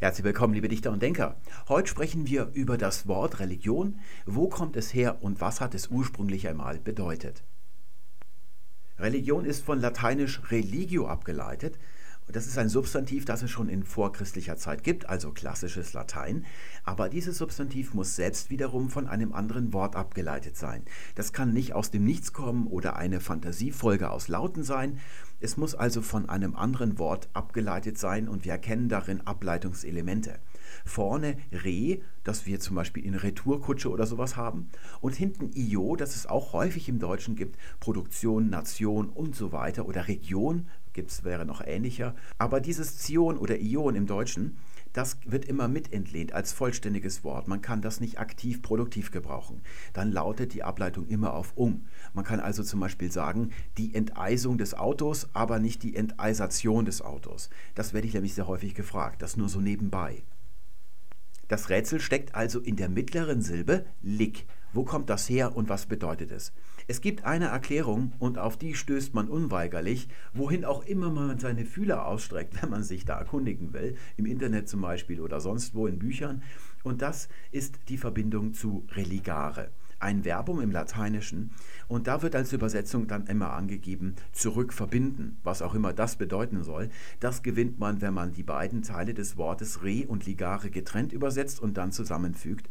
Herzlich willkommen, liebe Dichter und Denker. Heute sprechen wir über das Wort Religion. Wo kommt es her und was hat es ursprünglich einmal bedeutet? Religion ist von lateinisch religio abgeleitet das ist ein Substantiv, das es schon in vorchristlicher Zeit gibt, also klassisches Latein. Aber dieses Substantiv muss selbst wiederum von einem anderen Wort abgeleitet sein. Das kann nicht aus dem Nichts kommen oder eine Fantasiefolge aus Lauten sein. Es muss also von einem anderen Wort abgeleitet sein und wir erkennen darin Ableitungselemente. Vorne Re, das wir zum Beispiel in Retourkutsche oder sowas haben. Und hinten Io, das es auch häufig im Deutschen gibt, Produktion, Nation und so weiter oder Region, gibt's, wäre noch ähnlicher. Aber dieses Zion oder Ion im Deutschen, das wird immer mit entlehnt als vollständiges Wort. Man kann das nicht aktiv produktiv gebrauchen. Dann lautet die Ableitung immer auf um. Man kann also zum Beispiel sagen, die Enteisung des Autos, aber nicht die Enteisation des Autos. Das werde ich nämlich sehr häufig gefragt. Das nur so nebenbei. Das Rätsel steckt also in der mittleren Silbe lik. Wo kommt das her und was bedeutet es? Es gibt eine Erklärung und auf die stößt man unweigerlich, wohin auch immer man seine Fühler ausstreckt, wenn man sich da erkundigen will, im Internet zum Beispiel oder sonst wo in Büchern. Und das ist die Verbindung zu religare ein Verbum im Lateinischen und da wird als Übersetzung dann immer angegeben zurückverbinden, was auch immer das bedeuten soll. Das gewinnt man, wenn man die beiden Teile des Wortes re und ligare getrennt übersetzt und dann zusammenfügt.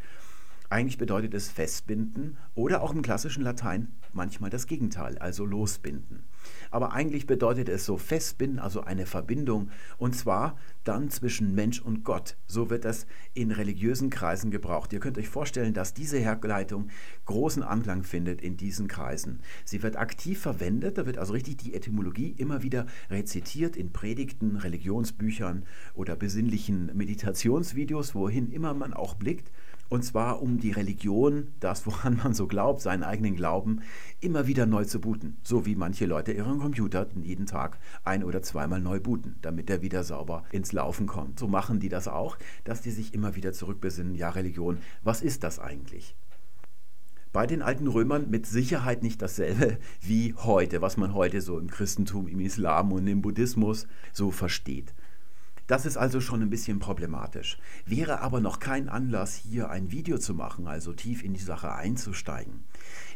Eigentlich bedeutet es festbinden oder auch im klassischen Latein manchmal das Gegenteil, also losbinden. Aber eigentlich bedeutet es so festbinden, also eine Verbindung, und zwar dann zwischen Mensch und Gott. So wird das in religiösen Kreisen gebraucht. Ihr könnt euch vorstellen, dass diese Herleitung großen Anklang findet in diesen Kreisen. Sie wird aktiv verwendet, da wird also richtig die Etymologie immer wieder rezitiert in Predigten, Religionsbüchern oder besinnlichen Meditationsvideos, wohin immer man auch blickt. Und zwar um die Religion, das woran man so glaubt, seinen eigenen Glauben, immer wieder neu zu booten. So wie manche Leute ihren Computer jeden Tag ein- oder zweimal neu booten, damit er wieder sauber ins Laufen kommt. So machen die das auch, dass die sich immer wieder zurückbesinnen, ja Religion, was ist das eigentlich? bei den alten Römern mit Sicherheit nicht dasselbe wie heute, was man heute so im Christentum, im Islam und im Buddhismus so versteht. Das ist also schon ein bisschen problematisch. Wäre aber noch kein Anlass, hier ein Video zu machen, also tief in die Sache einzusteigen.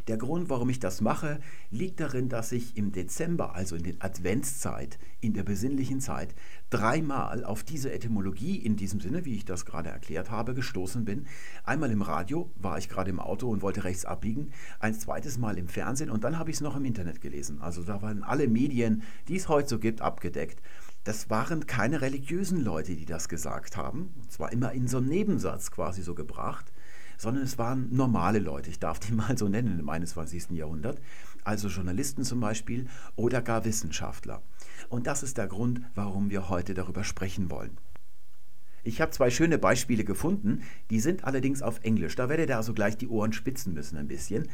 Der Grund, warum ich das mache, liegt darin, dass ich im Dezember, also in der Adventszeit, in der besinnlichen Zeit, dreimal auf diese Etymologie in diesem Sinne, wie ich das gerade erklärt habe, gestoßen bin. Einmal im Radio, war ich gerade im Auto und wollte rechts abbiegen, ein zweites Mal im Fernsehen und dann habe ich es noch im Internet gelesen. Also da waren alle Medien, die es heute so gibt, abgedeckt das waren keine religiösen Leute, die das gesagt haben. Und zwar immer in so einem Nebensatz quasi so gebracht, sondern es waren normale Leute, ich darf die mal so nennen im 21. Jahrhundert, also Journalisten zum Beispiel oder gar Wissenschaftler. Und das ist der Grund, warum wir heute darüber sprechen wollen. Ich habe zwei schöne Beispiele gefunden, die sind allerdings auf Englisch. Da werdet ihr also gleich die Ohren spitzen müssen ein bisschen.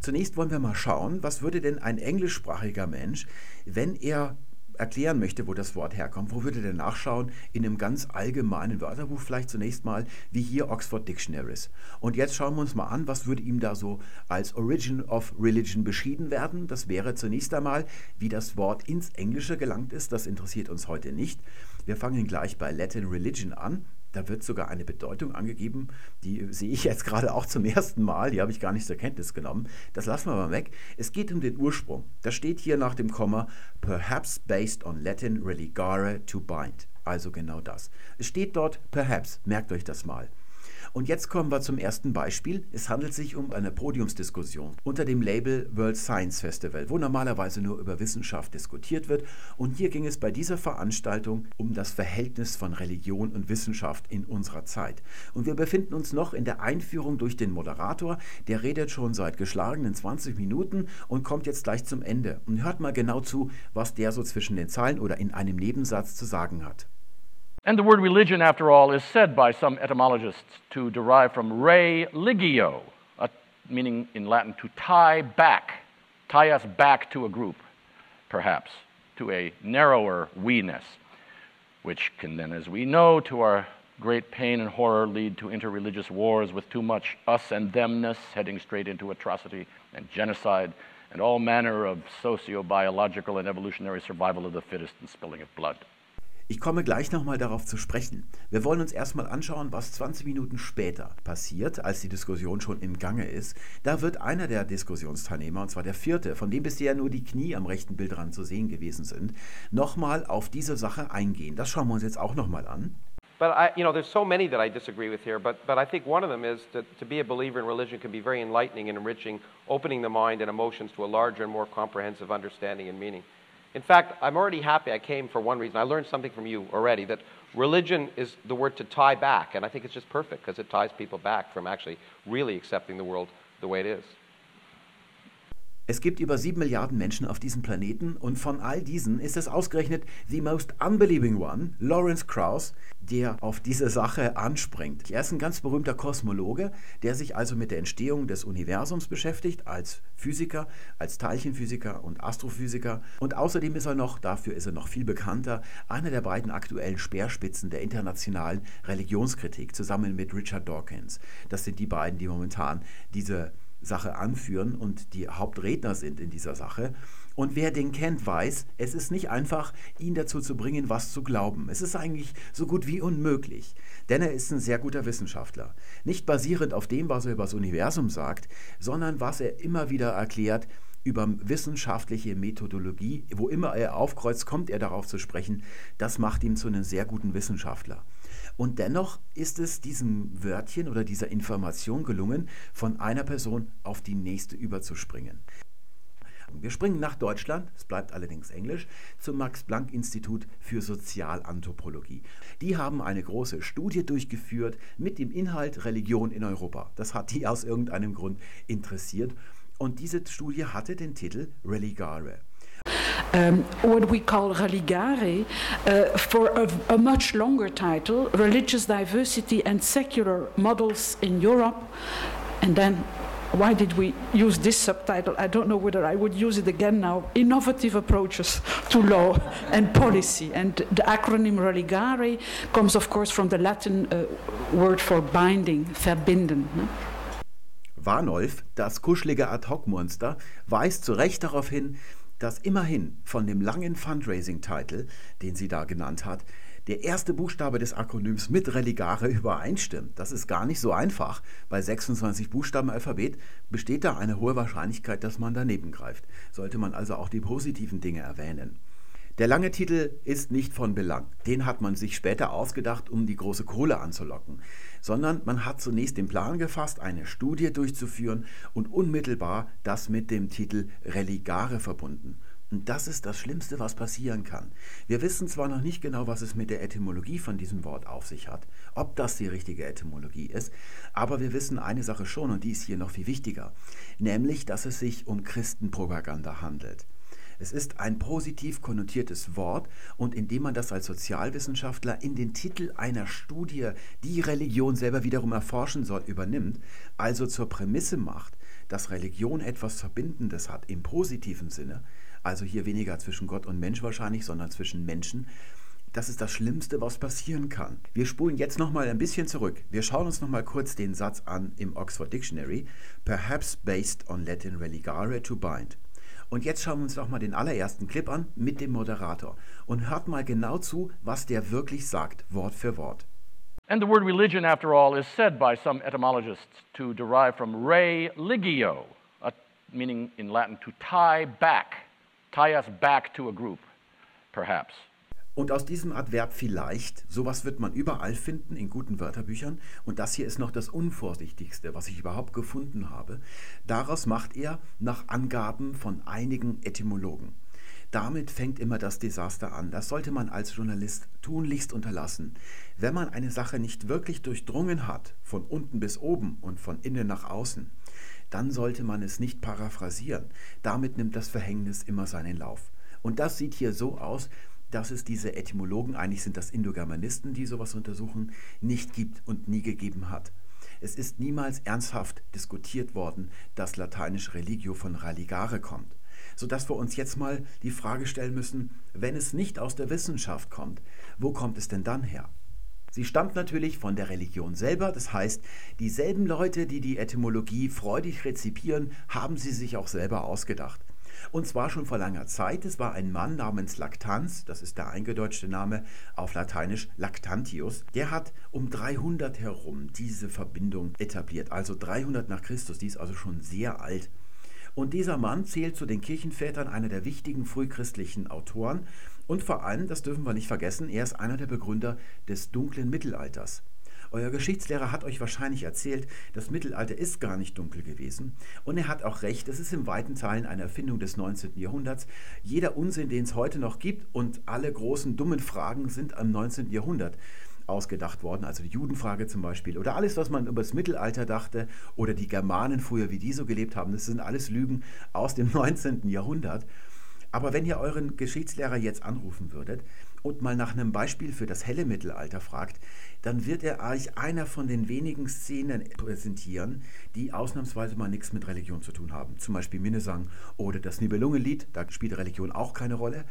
Zunächst wollen wir mal schauen, was würde denn ein englischsprachiger Mensch, wenn er erklären möchte, wo das Wort herkommt, wo würde der nachschauen? In einem ganz allgemeinen Wörterbuch vielleicht zunächst mal, wie hier Oxford Dictionaries. Und jetzt schauen wir uns mal an, was würde ihm da so als Origin of Religion beschieden werden. Das wäre zunächst einmal, wie das Wort ins Englische gelangt ist. Das interessiert uns heute nicht. Wir fangen gleich bei Latin Religion an. Da wird sogar eine Bedeutung angegeben, die sehe ich jetzt gerade auch zum ersten Mal, die habe ich gar nicht zur Kenntnis genommen. Das lassen wir mal weg. Es geht um den Ursprung. Das steht hier nach dem Komma, perhaps based on Latin religare to bind. Also genau das. Es steht dort perhaps, merkt euch das mal. Und jetzt kommen wir zum ersten Beispiel. Es handelt sich um eine Podiumsdiskussion unter dem Label World Science Festival, wo normalerweise nur über Wissenschaft diskutiert wird. Und hier ging es bei dieser Veranstaltung um das Verhältnis von Religion und Wissenschaft in unserer Zeit. Und wir befinden uns noch in der Einführung durch den Moderator. Der redet schon seit geschlagenen 20 Minuten und kommt jetzt gleich zum Ende. Und hört mal genau zu, was der so zwischen den Zeilen oder in einem Nebensatz zu sagen hat. And the word religion, after all, is said by some etymologists to derive from re ligio, uh, meaning in Latin to tie back, tie us back to a group, perhaps, to a narrower we-ness, which can then, as we know, to our great pain and horror lead to interreligious wars with too much us and themness, heading straight into atrocity and genocide and all manner of socio biological and evolutionary survival of the fittest and spilling of blood. Ich komme gleich nochmal darauf zu sprechen. Wir wollen uns erstmal anschauen, was 20 Minuten später passiert, als die Diskussion schon im Gange ist. Da wird einer der Diskussionsteilnehmer, und zwar der vierte, von dem bisher nur die Knie am rechten Bildrand zu sehen gewesen sind, nochmal auf diese Sache eingehen. Das schauen wir uns jetzt auch nochmal an. But I, you know, there's so many that I disagree with here. But, but I think one of them is that to be a believer in religion can be very enlightening and enriching, opening the mind and emotions to a larger and more comprehensive understanding and meaning. In fact, I'm already happy I came for one reason. I learned something from you already that religion is the word to tie back, and I think it's just perfect because it ties people back from actually really accepting the world the way it is. Es gibt über sieben Milliarden Menschen auf diesem Planeten und von all diesen ist es ausgerechnet the most unbelieving one, Lawrence Krauss, der auf diese Sache anspringt. Er ist ein ganz berühmter Kosmologe, der sich also mit der Entstehung des Universums beschäftigt, als Physiker, als Teilchenphysiker und Astrophysiker. Und außerdem ist er noch, dafür ist er noch viel bekannter, einer der beiden aktuellen Speerspitzen der internationalen Religionskritik, zusammen mit Richard Dawkins. Das sind die beiden, die momentan diese Sache anführen und die Hauptredner sind in dieser Sache. Und wer den kennt, weiß, es ist nicht einfach, ihn dazu zu bringen, was zu glauben. Es ist eigentlich so gut wie unmöglich. Denn er ist ein sehr guter Wissenschaftler. Nicht basierend auf dem, was er über das Universum sagt, sondern was er immer wieder erklärt, über wissenschaftliche Methodologie, wo immer er aufkreuzt, kommt er darauf zu sprechen. Das macht ihn zu einem sehr guten Wissenschaftler. Und dennoch ist es diesem Wörtchen oder dieser Information gelungen, von einer Person auf die nächste überzuspringen. Wir springen nach Deutschland, es bleibt allerdings Englisch, zum Max-Planck-Institut für Sozialanthropologie. Die haben eine große Studie durchgeführt mit dem Inhalt Religion in Europa. Das hat die aus irgendeinem Grund interessiert. Und diese Studie hatte den Titel Religare. Um, what we call religare, uh, for a, a, much longer title, Religious Diversity and Secular Models in Europe. And then, why did we use this subtitle? I don't know whether I would use it again now. Innovative Approaches to Law and Policy. And the acronym religare comes, of course, from the Latin uh, word for binding, verbinden. Warnolf, das kuschelige Ad-Hoc-Monster, weist zu Recht darauf hin, dass immerhin von dem langen Fundraising-Titel, den sie da genannt hat, der erste Buchstabe des Akronyms mit Religare übereinstimmt. Das ist gar nicht so einfach. Bei 26 Buchstaben Alphabet besteht da eine hohe Wahrscheinlichkeit, dass man daneben greift. Sollte man also auch die positiven Dinge erwähnen. Der lange Titel ist nicht von Belang. Den hat man sich später ausgedacht, um die große Kohle anzulocken. Sondern man hat zunächst den Plan gefasst, eine Studie durchzuführen und unmittelbar das mit dem Titel Religare verbunden. Und das ist das Schlimmste, was passieren kann. Wir wissen zwar noch nicht genau, was es mit der Etymologie von diesem Wort auf sich hat, ob das die richtige Etymologie ist, aber wir wissen eine Sache schon und die ist hier noch viel wichtiger, nämlich, dass es sich um Christenpropaganda handelt. Es ist ein positiv konnotiertes Wort und indem man das als Sozialwissenschaftler in den Titel einer Studie, die Religion selber wiederum erforschen soll, übernimmt, also zur Prämisse macht, dass Religion etwas Verbindendes hat im positiven Sinne, also hier weniger zwischen Gott und Mensch wahrscheinlich, sondern zwischen Menschen, das ist das Schlimmste, was passieren kann. Wir spulen jetzt noch mal ein bisschen zurück. Wir schauen uns noch mal kurz den Satz an im Oxford Dictionary, perhaps based on Latin religare to bind. Und jetzt schauen wir uns doch mal den allerersten Clip an mit dem Moderator und hört mal genau zu, was der wirklich sagt, Wort für Wort. And the word religion, after all, is said by some etymologists to derive from re ligio, a, meaning in Latin to tie back, tie us back to a group, perhaps. Und aus diesem Adverb vielleicht, sowas wird man überall finden in guten Wörterbüchern, und das hier ist noch das Unvorsichtigste, was ich überhaupt gefunden habe, daraus macht er nach Angaben von einigen Etymologen. Damit fängt immer das Desaster an. Das sollte man als Journalist tunlichst unterlassen. Wenn man eine Sache nicht wirklich durchdrungen hat, von unten bis oben und von innen nach außen, dann sollte man es nicht paraphrasieren. Damit nimmt das Verhängnis immer seinen Lauf. Und das sieht hier so aus, dass es diese Etymologen, eigentlich sind das Indogermanisten, die sowas untersuchen, nicht gibt und nie gegeben hat. Es ist niemals ernsthaft diskutiert worden, dass lateinisch religio von religare kommt, sodass wir uns jetzt mal die Frage stellen müssen, wenn es nicht aus der Wissenschaft kommt, wo kommt es denn dann her? Sie stammt natürlich von der Religion selber, das heißt, dieselben Leute, die die Etymologie freudig rezipieren, haben sie sich auch selber ausgedacht. Und zwar schon vor langer Zeit. Es war ein Mann namens Lactanz, das ist der eingedeutschte Name auf Lateinisch Lactantius. Der hat um 300 herum diese Verbindung etabliert, also 300 nach Christus. Die ist also schon sehr alt. Und dieser Mann zählt zu den Kirchenvätern einer der wichtigen frühchristlichen Autoren. Und vor allem, das dürfen wir nicht vergessen, er ist einer der Begründer des dunklen Mittelalters. Euer Geschichtslehrer hat euch wahrscheinlich erzählt, das Mittelalter ist gar nicht dunkel gewesen. Und er hat auch recht, es ist in weiten Teilen eine Erfindung des 19. Jahrhunderts. Jeder Unsinn, den es heute noch gibt und alle großen dummen Fragen sind am 19. Jahrhundert ausgedacht worden, also die Judenfrage zum Beispiel, oder alles, was man über das Mittelalter dachte, oder die Germanen früher, wie die so gelebt haben, das sind alles Lügen aus dem 19. Jahrhundert. Aber wenn ihr euren Geschichtslehrer jetzt anrufen würdet und mal nach einem Beispiel für das helle Mittelalter fragt, dann wird er euch einer von den wenigen Szenen präsentieren, die ausnahmsweise mal nichts mit Religion zu tun haben. Zum Beispiel Minnesang oder das Nibelungenlied, da spielt Religion auch keine Rolle.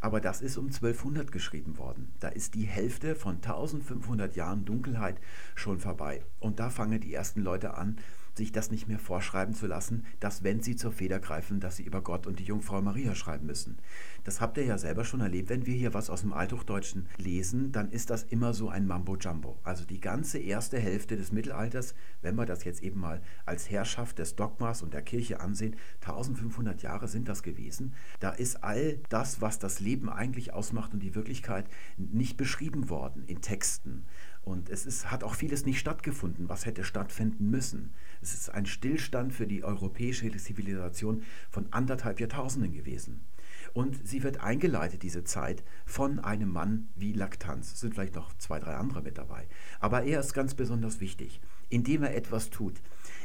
Aber das ist um 1200 geschrieben worden. Da ist die Hälfte von 1500 Jahren Dunkelheit schon vorbei. Und da fangen die ersten Leute an, sich das nicht mehr vorschreiben zu lassen, dass wenn sie zur Feder greifen, dass sie über Gott und die Jungfrau Maria schreiben müssen. Das habt ihr ja selber schon erlebt. Wenn wir hier was aus dem Althochdeutschen lesen, dann ist das immer so ein Mambo-Jumbo. Also die ganze erste Hälfte des Mittelalters, wenn wir das jetzt eben mal als Herrschaft des Dogmas und der Kirche ansehen, 1500 Jahre sind das gewesen. Da ist all das, was das Leben eigentlich ausmacht und die Wirklichkeit, nicht beschrieben worden in Texten. Und es ist, hat auch vieles nicht stattgefunden, was hätte stattfinden müssen. Es ist ein Stillstand für die europäische Zivilisation von anderthalb Jahrtausenden gewesen. Und sie wird eingeleitet, diese Zeit, von einem Mann wie Laktanz. Es sind vielleicht noch zwei, drei andere mit dabei. Aber er ist ganz besonders wichtig, indem er etwas tut.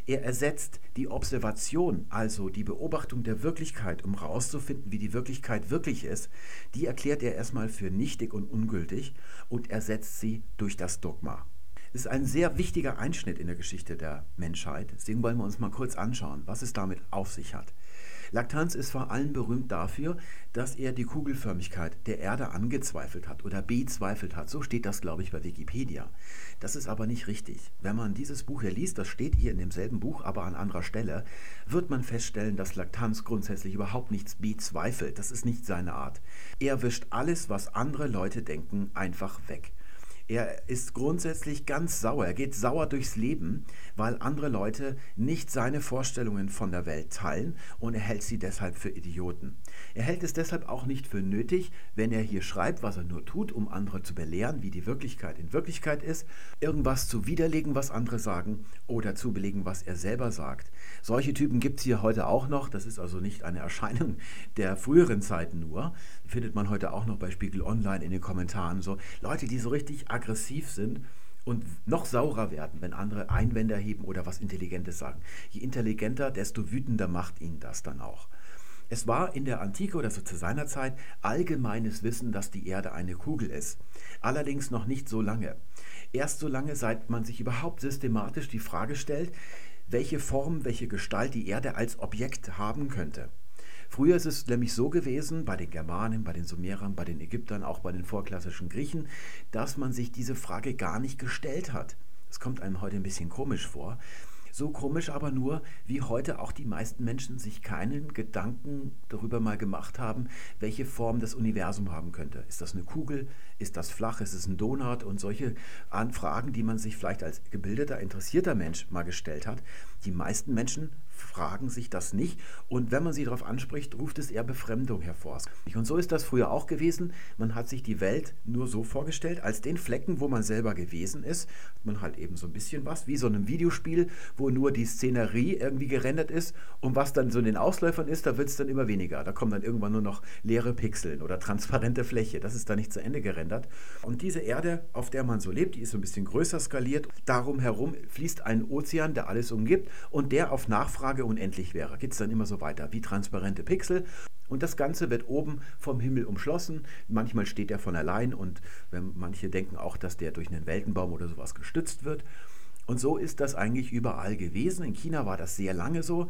Er ersetzt die Observation, also die Beobachtung der Wirklichkeit, um herauszufinden, wie die Wirklichkeit wirklich ist, die erklärt er erstmal für nichtig und ungültig und ersetzt sie durch das Dogma. Es ist ein sehr wichtiger Einschnitt in der Geschichte der Menschheit. Deswegen wollen wir uns mal kurz anschauen, was es damit auf sich hat. Lactanz ist vor allem berühmt dafür, dass er die Kugelförmigkeit der Erde angezweifelt hat oder bezweifelt hat. So steht das, glaube ich, bei Wikipedia. Das ist aber nicht richtig. Wenn man dieses Buch hier liest, das steht hier in demselben Buch, aber an anderer Stelle, wird man feststellen, dass Lactanz grundsätzlich überhaupt nichts bezweifelt. Das ist nicht seine Art. Er wischt alles, was andere Leute denken, einfach weg. Er ist grundsätzlich ganz sauer. Er geht sauer durchs Leben, weil andere Leute nicht seine Vorstellungen von der Welt teilen und er hält sie deshalb für Idioten. Er hält es deshalb auch nicht für nötig, wenn er hier schreibt, was er nur tut, um andere zu belehren, wie die Wirklichkeit in Wirklichkeit ist, irgendwas zu widerlegen, was andere sagen oder zu belegen, was er selber sagt. Solche Typen gibt es hier heute auch noch. Das ist also nicht eine Erscheinung der früheren Zeiten nur. Findet man heute auch noch bei Spiegel Online in den Kommentaren. So Leute, die so richtig aggressiv sind und noch saurer werden, wenn andere Einwände erheben oder was Intelligentes sagen. Je intelligenter, desto wütender macht ihn das dann auch. Es war in der Antike oder so zu seiner Zeit allgemeines Wissen, dass die Erde eine Kugel ist. Allerdings noch nicht so lange. Erst so lange, seit man sich überhaupt systematisch die Frage stellt, welche Form, welche Gestalt die Erde als Objekt haben könnte. Früher ist es nämlich so gewesen, bei den Germanen, bei den Sumerern, bei den Ägyptern, auch bei den vorklassischen Griechen, dass man sich diese Frage gar nicht gestellt hat. Das kommt einem heute ein bisschen komisch vor. So komisch aber nur, wie heute auch die meisten Menschen sich keinen Gedanken darüber mal gemacht haben, welche Form das Universum haben könnte. Ist das eine Kugel? Ist das flach? Ist es ein Donut? Und solche Anfragen, die man sich vielleicht als gebildeter, interessierter Mensch mal gestellt hat. Die meisten Menschen fragen sich das nicht und wenn man sie darauf anspricht, ruft es eher Befremdung hervor. Und so ist das früher auch gewesen. Man hat sich die Welt nur so vorgestellt, als den Flecken, wo man selber gewesen ist, hat man halt eben so ein bisschen was, wie so ein Videospiel, wo nur die Szenerie irgendwie gerendert ist und was dann so in den Ausläufern ist, da wird es dann immer weniger. Da kommen dann irgendwann nur noch leere Pixeln oder transparente Fläche. Das ist dann nicht zu Ende gerendert. Und diese Erde, auf der man so lebt, die ist so ein bisschen größer skaliert. Darum herum fließt ein Ozean, der alles umgibt und der auf Nachfrage Frage unendlich wäre, geht es dann immer so weiter, wie transparente Pixel. Und das Ganze wird oben vom Himmel umschlossen. Manchmal steht er von allein und manche denken auch, dass der durch einen Weltenbaum oder sowas gestützt wird. Und so ist das eigentlich überall gewesen. In China war das sehr lange so.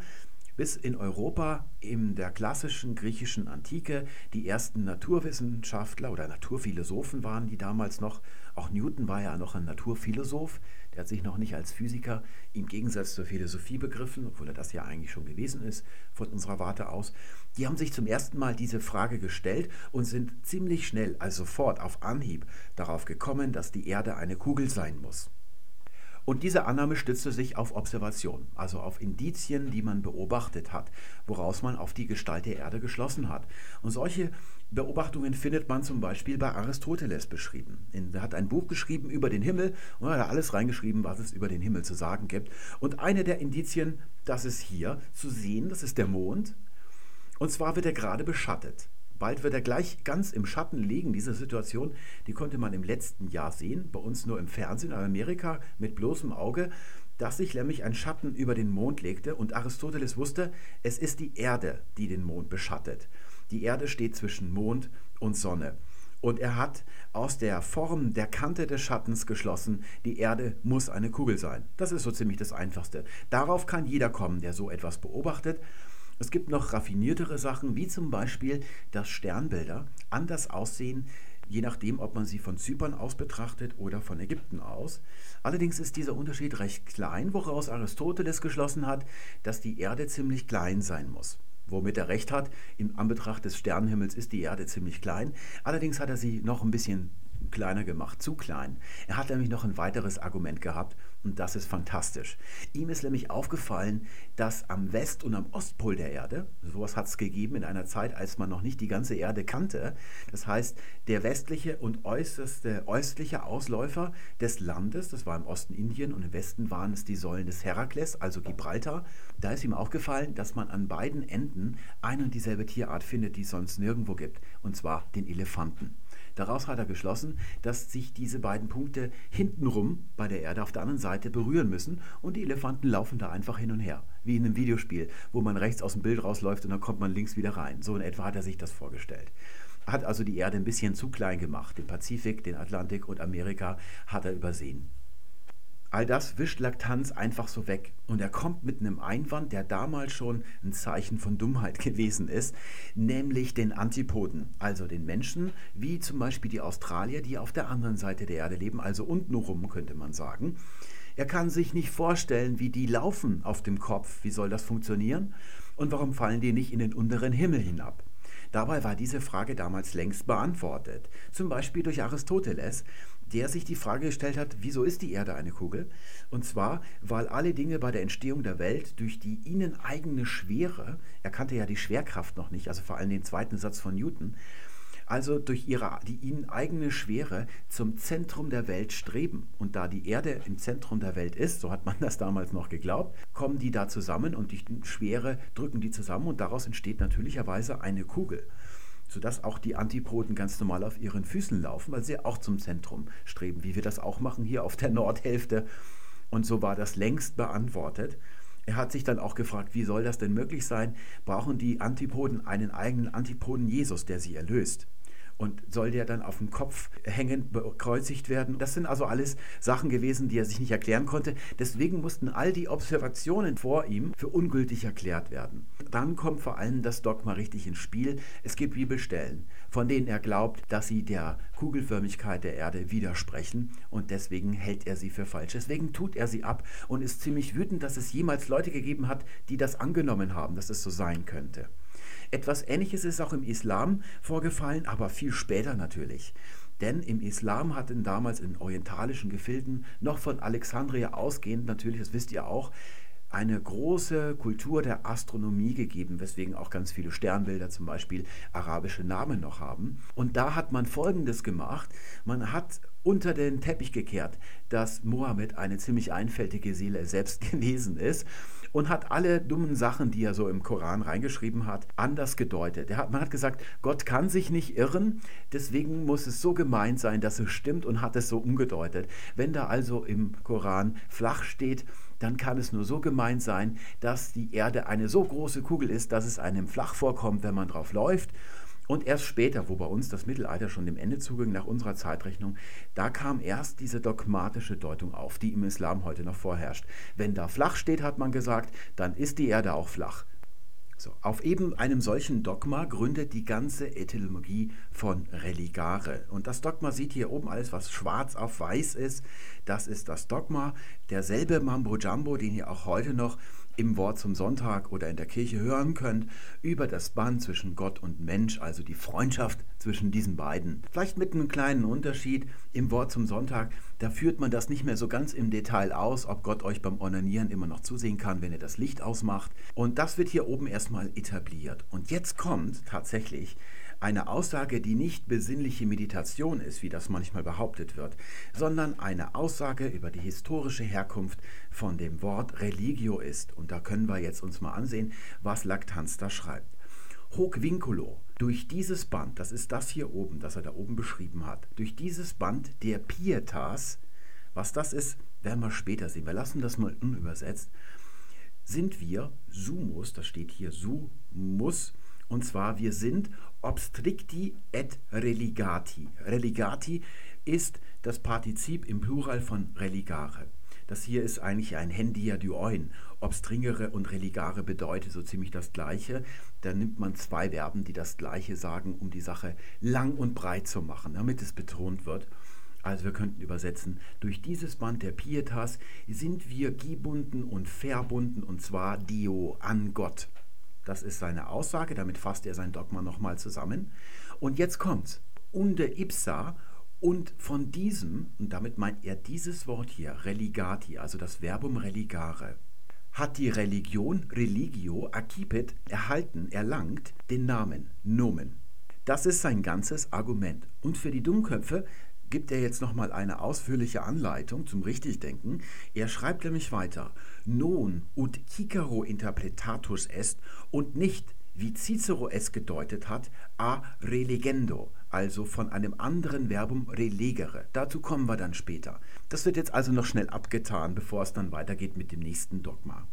bis in Europa in der klassischen griechischen Antike die ersten Naturwissenschaftler oder Naturphilosophen waren, die damals noch, auch Newton war ja noch ein Naturphilosoph, der hat sich noch nicht als Physiker im Gegensatz zur Philosophie begriffen, obwohl er das ja eigentlich schon gewesen ist von unserer Warte aus. Die haben sich zum ersten Mal diese Frage gestellt und sind ziemlich schnell, also sofort auf Anhieb, darauf gekommen, dass die Erde eine Kugel sein muss. Und diese Annahme stützte sich auf Observation, also auf Indizien, die man beobachtet hat, woraus man auf die Gestalt der Erde geschlossen hat. Und solche Beobachtungen findet man zum Beispiel bei Aristoteles beschrieben. Er hat ein Buch geschrieben über den Himmel und hat alles reingeschrieben, was es über den Himmel zu sagen gibt. Und eine der Indizien, das ist hier zu sehen, das ist der Mond. Und zwar wird er gerade beschattet. Bald wird er gleich ganz im Schatten liegen. Diese Situation, die konnte man im letzten Jahr sehen, bei uns nur im Fernsehen, in Amerika mit bloßem Auge, dass sich nämlich ein Schatten über den Mond legte und Aristoteles wusste, es ist die Erde, die den Mond beschattet. Die Erde steht zwischen Mond und Sonne. Und er hat aus der Form der Kante des Schattens geschlossen, die Erde muss eine Kugel sein. Das ist so ziemlich das Einfachste. Darauf kann jeder kommen, der so etwas beobachtet. Es gibt noch raffiniertere Sachen, wie zum Beispiel, dass Sternbilder anders aussehen, je nachdem, ob man sie von Zypern aus betrachtet oder von Ägypten aus. Allerdings ist dieser Unterschied recht klein, woraus Aristoteles geschlossen hat, dass die Erde ziemlich klein sein muss. Womit er recht hat, im Anbetracht des Sternenhimmels ist die Erde ziemlich klein. Allerdings hat er sie noch ein bisschen kleiner gemacht, zu klein. Er hat nämlich noch ein weiteres Argument gehabt und das ist fantastisch. Ihm ist nämlich aufgefallen, dass am West- und am Ostpol der Erde, sowas hat es gegeben in einer Zeit, als man noch nicht die ganze Erde kannte, das heißt, der westliche und äußerste östliche Ausläufer des Landes, das war im Osten Indien und im Westen waren es die Säulen des Herakles, also Gibraltar, da ist ihm aufgefallen, dass man an beiden Enden eine und dieselbe Tierart findet, die es sonst nirgendwo gibt, und zwar den Elefanten. Daraus hat er geschlossen, dass sich diese beiden Punkte hintenrum bei der Erde auf der anderen Seite berühren müssen und die Elefanten laufen da einfach hin und her, wie in einem Videospiel, wo man rechts aus dem Bild rausläuft und dann kommt man links wieder rein. So in etwa hat er sich das vorgestellt. Hat also die Erde ein bisschen zu klein gemacht. Den Pazifik, den Atlantik und Amerika hat er übersehen. All das wischt Laktanz einfach so weg. Und er kommt mit einem Einwand, der damals schon ein Zeichen von Dummheit gewesen ist, nämlich den Antipoden, also den Menschen, wie zum Beispiel die Australier, die auf der anderen Seite der Erde leben, also untenrum könnte man sagen. Er kann sich nicht vorstellen, wie die laufen auf dem Kopf, wie soll das funktionieren und warum fallen die nicht in den unteren Himmel hinab. Dabei war diese Frage damals längst beantwortet, zum Beispiel durch Aristoteles, der sich die Frage gestellt hat, wieso ist die Erde eine Kugel? Und zwar, weil alle Dinge bei der Entstehung der Welt durch die ihnen eigene Schwere, er kannte ja die Schwerkraft noch nicht, also vor allem den zweiten Satz von Newton, also durch ihre, die ihnen eigene Schwere zum Zentrum der Welt streben. Und da die Erde im Zentrum der Welt ist, so hat man das damals noch geglaubt, kommen die da zusammen und die Schwere drücken die zusammen und daraus entsteht natürlicherweise eine Kugel sodass auch die Antipoden ganz normal auf ihren Füßen laufen, weil sie auch zum Zentrum streben, wie wir das auch machen hier auf der Nordhälfte. Und so war das längst beantwortet. Er hat sich dann auch gefragt, wie soll das denn möglich sein? Brauchen die Antipoden einen eigenen Antipoden Jesus, der sie erlöst? und soll der dann auf dem Kopf hängend bekreuzigt werden. Das sind also alles Sachen gewesen, die er sich nicht erklären konnte. Deswegen mussten all die Observationen vor ihm für ungültig erklärt werden. Dann kommt vor allem das Dogma richtig ins Spiel. Es gibt Bibelstellen, von denen er glaubt, dass sie der Kugelförmigkeit der Erde widersprechen und deswegen hält er sie für falsch. Deswegen tut er sie ab und ist ziemlich wütend, dass es jemals Leute gegeben hat, die das angenommen haben, dass es so sein könnte. Etwas Ähnliches ist auch im Islam vorgefallen, aber viel später natürlich. Denn im Islam hatten damals in orientalischen Gefilden noch von Alexandria ausgehend, natürlich, das wisst ihr auch, eine große Kultur der Astronomie gegeben, weswegen auch ganz viele Sternbilder zum Beispiel arabische Namen noch haben. Und da hat man Folgendes gemacht. Man hat unter den Teppich gekehrt, dass Mohammed eine ziemlich einfältige Seele selbst gewesen ist und hat alle dummen Sachen, die er so im Koran reingeschrieben hat, anders gedeutet. Hat, man hat gesagt, Gott kann sich nicht irren, deswegen muss es so gemeint sein, dass es stimmt und hat es so umgedeutet. Wenn da also im Koran flach steht, dann kann es nur so gemeint sein, dass die Erde eine so große Kugel ist, dass es einem flach vorkommt, wenn man drauf läuft. Und erst später, wo bei uns das Mittelalter schon dem Ende zuging, nach unserer Zeitrechnung, da kam erst diese dogmatische Deutung auf, die im Islam heute noch vorherrscht. Wenn da flach steht, hat man gesagt, dann ist die Erde auch flach. So, auf eben einem solchen Dogma gründet die ganze Etymologie von Religare. Und das Dogma sieht hier oben alles, was schwarz auf weiß ist. Das ist das Dogma. Derselbe Mambo Jumbo, den ihr auch heute noch im Wort zum Sonntag oder in der Kirche hören könnt, über das Band zwischen Gott und Mensch, also die Freundschaft zwischen diesen beiden. Vielleicht mit einem kleinen Unterschied im Wort zum Sonntag, da führt man das nicht mehr so ganz im Detail aus, ob Gott euch beim Onanieren immer noch zusehen kann, wenn ihr das Licht ausmacht. Und das wird hier oben erstmal etabliert. Und jetzt kommt tatsächlich eine Aussage, die nicht besinnliche Meditation ist, wie das manchmal behauptet wird, sondern eine Aussage über die historische Herkunft von dem Wort Religio ist. Und da können wir jetzt uns mal ansehen, was Lactanz da schreibt. Hoc vinculo, durch dieses Band, das ist das hier oben, das er da oben beschrieben hat, durch dieses Band der Pietas, was das ist, werden wir später sehen. Wir lassen das mal unübersetzt. Sind wir sumus, das steht hier sumus, und zwar, wir sind obstricti et religati. Religati ist das Partizip im Plural von religare. Das hier ist eigentlich ein Hendia duoin. Obstringere und religare bedeutet so ziemlich das Gleiche. Da nimmt man zwei Verben, die das Gleiche sagen, um die Sache lang und breit zu machen, damit es betont wird. Also wir könnten übersetzen, durch dieses Band der Pietas sind wir gebunden und verbunden und zwar Dio an Gott. Das ist seine Aussage, damit fasst er sein Dogma nochmal zusammen. Und jetzt kommt's. Unde ipsa und von diesem, und damit meint er dieses Wort hier, religati, also das Verbum religare, hat die Religion, religio, acipit, erhalten, erlangt, den Namen, Nomen. Das ist sein ganzes Argument. Und für die Dummköpfe gibt er jetzt nochmal eine ausführliche Anleitung zum Richtigdenken. Er schreibt nämlich weiter, non ut cicero interpretatus est und nicht, wie Cicero es gedeutet hat, a relegendo, also von einem anderen Verbum relegere. Dazu kommen wir dann später. Das wird jetzt also noch schnell abgetan, bevor es dann weitergeht mit dem nächsten Dogma.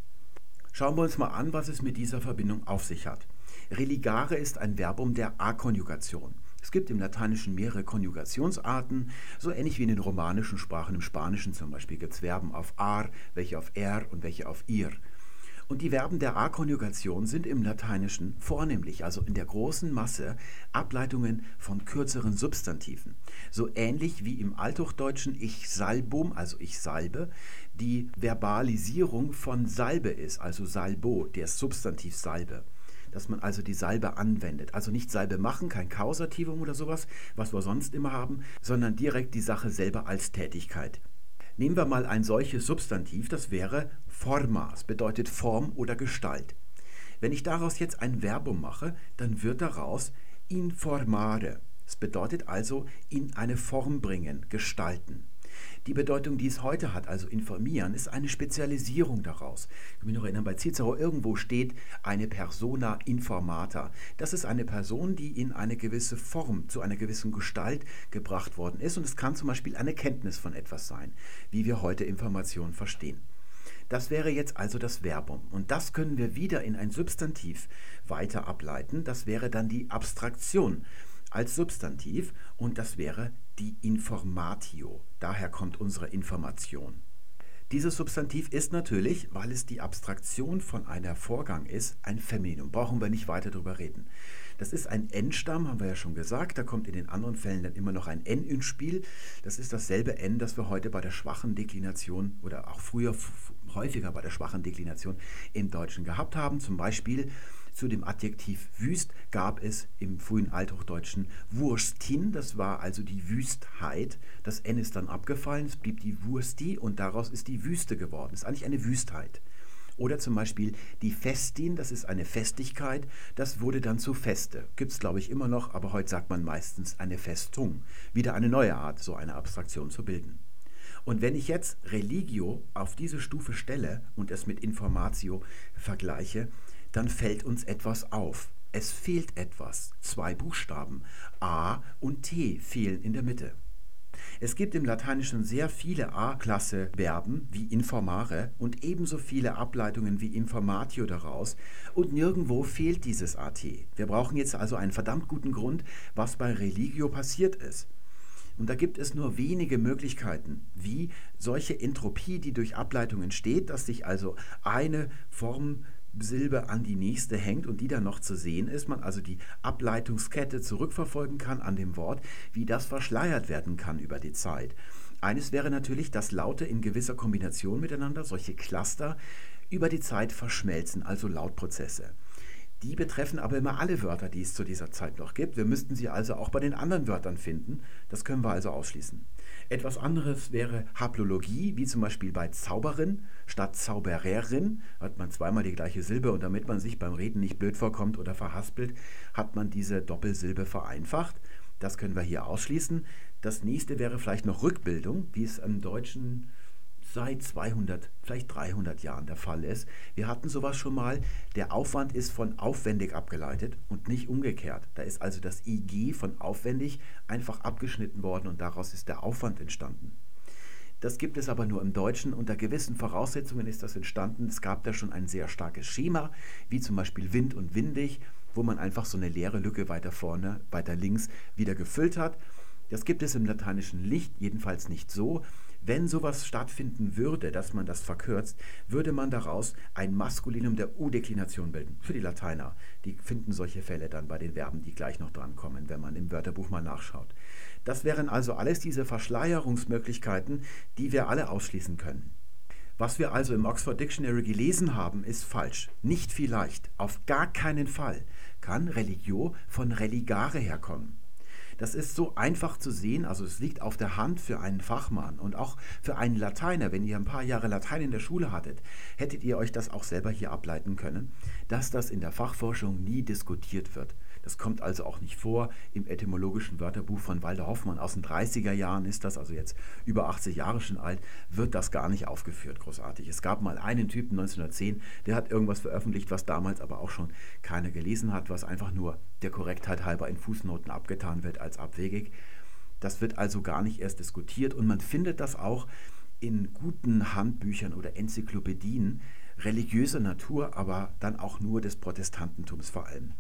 Schauen wir uns mal an, was es mit dieser Verbindung auf sich hat. Religare ist ein Verbum der A-Konjugation. Es gibt im Lateinischen mehrere Konjugationsarten, so ähnlich wie in den romanischen Sprachen. Im Spanischen zum Beispiel gibt es Verben auf ar, welche auf er und welche auf ir. Und die Verben der A-Konjugation sind im Lateinischen vornehmlich, also in der großen Masse, Ableitungen von kürzeren Substantiven. So ähnlich wie im Althochdeutschen ich salbum, also ich salbe, die Verbalisierung von Salbe ist, also salbo, der Substantiv Salbe dass man also die Salbe anwendet. Also nicht Salbe machen, kein Kausativum oder sowas, was wir sonst immer haben, sondern direkt die Sache selber als Tätigkeit. Nehmen wir mal ein solches Substantiv, das wäre forma, das bedeutet Form oder Gestalt. Wenn ich daraus jetzt ein Verbum mache, dann wird daraus informare. Das bedeutet also in eine Form bringen, gestalten. Die Bedeutung, die es heute hat, also informieren, ist eine Spezialisierung daraus. Ich kann mich noch erinnern, bei Cicero irgendwo steht eine persona informata. Das ist eine Person, die in eine gewisse Form, zu einer gewissen Gestalt gebracht worden ist. Und es kann zum Beispiel eine Kenntnis von etwas sein, wie wir heute Informationen verstehen. Das wäre jetzt also das Verbum. Und das können wir wieder in ein Substantiv weiter ableiten. Das wäre dann die Abstraktion als Substantiv und das wäre die Informatio. Daher kommt unsere Information. Dieses Substantiv ist natürlich, weil es die Abstraktion von einer Vorgang ist, ein Femininum. Brauchen wir nicht weiter darüber reden. Das ist ein N-Stamm, haben wir ja schon gesagt. Da kommt in den anderen Fällen dann immer noch ein N ins Spiel. Das ist dasselbe N, das wir heute bei der schwachen Deklination oder auch früher häufiger bei der schwachen Deklination im Deutschen gehabt haben. Zum Beispiel zu dem Adjektiv wüst gab es im frühen Althochdeutschen Wurstin, das war also die Wüstheit. Das N ist dann abgefallen, es blieb die Wursti und daraus ist die Wüste geworden. Das ist eigentlich eine Wüstheit. Oder zum Beispiel die Festin, das ist eine Festigkeit, das wurde dann zu Feste. Gibt es, glaube ich, immer noch, aber heute sagt man meistens eine Festung. Wieder eine neue Art, so eine Abstraktion zu bilden. Und wenn ich jetzt Religio auf diese Stufe stelle und es mit Informatio vergleiche, dann fällt uns etwas auf. Es fehlt etwas. Zwei Buchstaben. A und T fehlen in der Mitte. Es gibt im Lateinischen sehr viele A-Klasse-Verben wie informare und ebenso viele Ableitungen wie informatio daraus und nirgendwo fehlt dieses AT. Wir brauchen jetzt also einen verdammt guten Grund, was bei Religio passiert ist. Und da gibt es nur wenige Möglichkeiten, wie solche Entropie, die durch Ableitung entsteht, dass sich also eine Form Silbe an die nächste hängt und die dann noch zu sehen ist, man also die Ableitungskette zurückverfolgen kann an dem Wort, wie das verschleiert werden kann über die Zeit. Eines wäre natürlich, dass Laute in gewisser Kombination miteinander, solche Cluster, über die Zeit verschmelzen, also Lautprozesse. Die betreffen aber immer alle Wörter, die es zu dieser Zeit noch gibt. Wir müssten sie also auch bei den anderen Wörtern finden. Das können wir also ausschließen. Etwas anderes wäre Haplologie, wie zum Beispiel bei Zauberin statt Zaubererin hat man zweimal die gleiche Silbe und damit man sich beim Reden nicht blöd vorkommt oder verhaspelt, hat man diese Doppelsilbe vereinfacht. Das können wir hier ausschließen. Das nächste wäre vielleicht noch Rückbildung, wie es im Deutschen seit 200, vielleicht 300 Jahren der Fall ist. Wir hatten sowas schon mal. Der Aufwand ist von aufwendig abgeleitet und nicht umgekehrt. Da ist also das IG von aufwendig einfach abgeschnitten worden und daraus ist der Aufwand entstanden. Das gibt es aber nur im Deutschen. Unter gewissen Voraussetzungen ist das entstanden. Es gab da schon ein sehr starkes Schema, wie zum Beispiel Wind und Windig, wo man einfach so eine leere Lücke weiter vorne, weiter links wieder gefüllt hat. Das gibt es im lateinischen Licht, jedenfalls nicht so. Wenn sowas stattfinden würde, dass man das verkürzt, würde man daraus ein Maskulinum der U-Deklination bilden. Für die Lateiner. Die finden solche Fälle dann bei den Verben, die gleich noch drankommen, wenn man im Wörterbuch mal nachschaut. Das wären also alles diese Verschleierungsmöglichkeiten, die wir alle ausschließen können. Was wir also im Oxford Dictionary gelesen haben, ist falsch. Nicht vielleicht, auf gar keinen Fall kann Religio von religare herkommen. Das ist so einfach zu sehen, also es liegt auf der Hand für einen Fachmann und auch für einen Lateiner. Wenn ihr ein paar Jahre Latein in der Schule hattet, hättet ihr euch das auch selber hier ableiten können, dass das in der Fachforschung nie diskutiert wird. Das kommt also auch nicht vor. Im etymologischen Wörterbuch von Walter Hoffmann aus den 30er Jahren ist das, also jetzt über 80 Jahre schon alt, wird das gar nicht aufgeführt, großartig. Es gab mal einen Typen 1910, der hat irgendwas veröffentlicht, was damals aber auch schon keiner gelesen hat, was einfach nur der Korrektheit halber in Fußnoten abgetan wird als abwegig. Das wird also gar nicht erst diskutiert und man findet das auch in guten Handbüchern oder Enzyklopädien religiöser Natur, aber dann auch nur des Protestantentums vor allem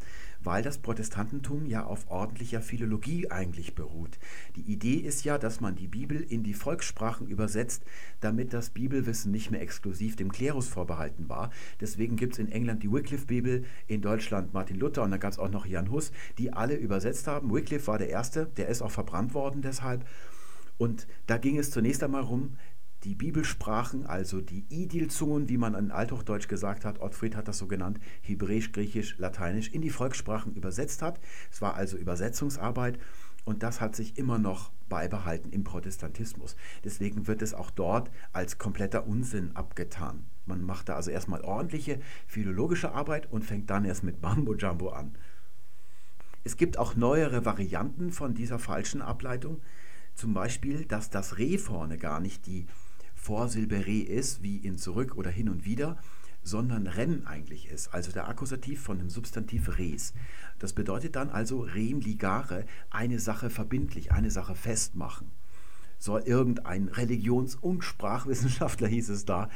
weil das Protestantentum ja auf ordentlicher Philologie eigentlich beruht. Die Idee ist ja, dass man die Bibel in die Volkssprachen übersetzt, damit das Bibelwissen nicht mehr exklusiv dem Klerus vorbehalten war. Deswegen gibt es in England die Wycliffe-Bibel, in Deutschland Martin Luther und dann gab es auch noch Jan Hus, die alle übersetzt haben. Wycliffe war der Erste, der ist auch verbrannt worden deshalb. Und da ging es zunächst einmal darum, die Bibelsprachen, also die Idilzungen, wie man in Althochdeutsch gesagt hat, Ottfried hat das so genannt, Hebräisch, Griechisch, Lateinisch, in die Volkssprachen übersetzt hat. Es war also Übersetzungsarbeit und das hat sich immer noch beibehalten im Protestantismus. Deswegen wird es auch dort als kompletter Unsinn abgetan. Man macht da also erstmal ordentliche philologische Arbeit und fängt dann erst mit Mambo Jumbo an. Es gibt auch neuere Varianten von dieser falschen Ableitung. Zum Beispiel, dass das Re vorne gar nicht die Vorsilbe re ist, wie in zurück oder hin und wieder, sondern ren eigentlich ist, also der Akkusativ von dem Substantiv res. Das bedeutet dann also rem ligare, eine Sache verbindlich, eine Sache festmachen. Soll irgendein Religions- und Sprachwissenschaftler, hieß es da,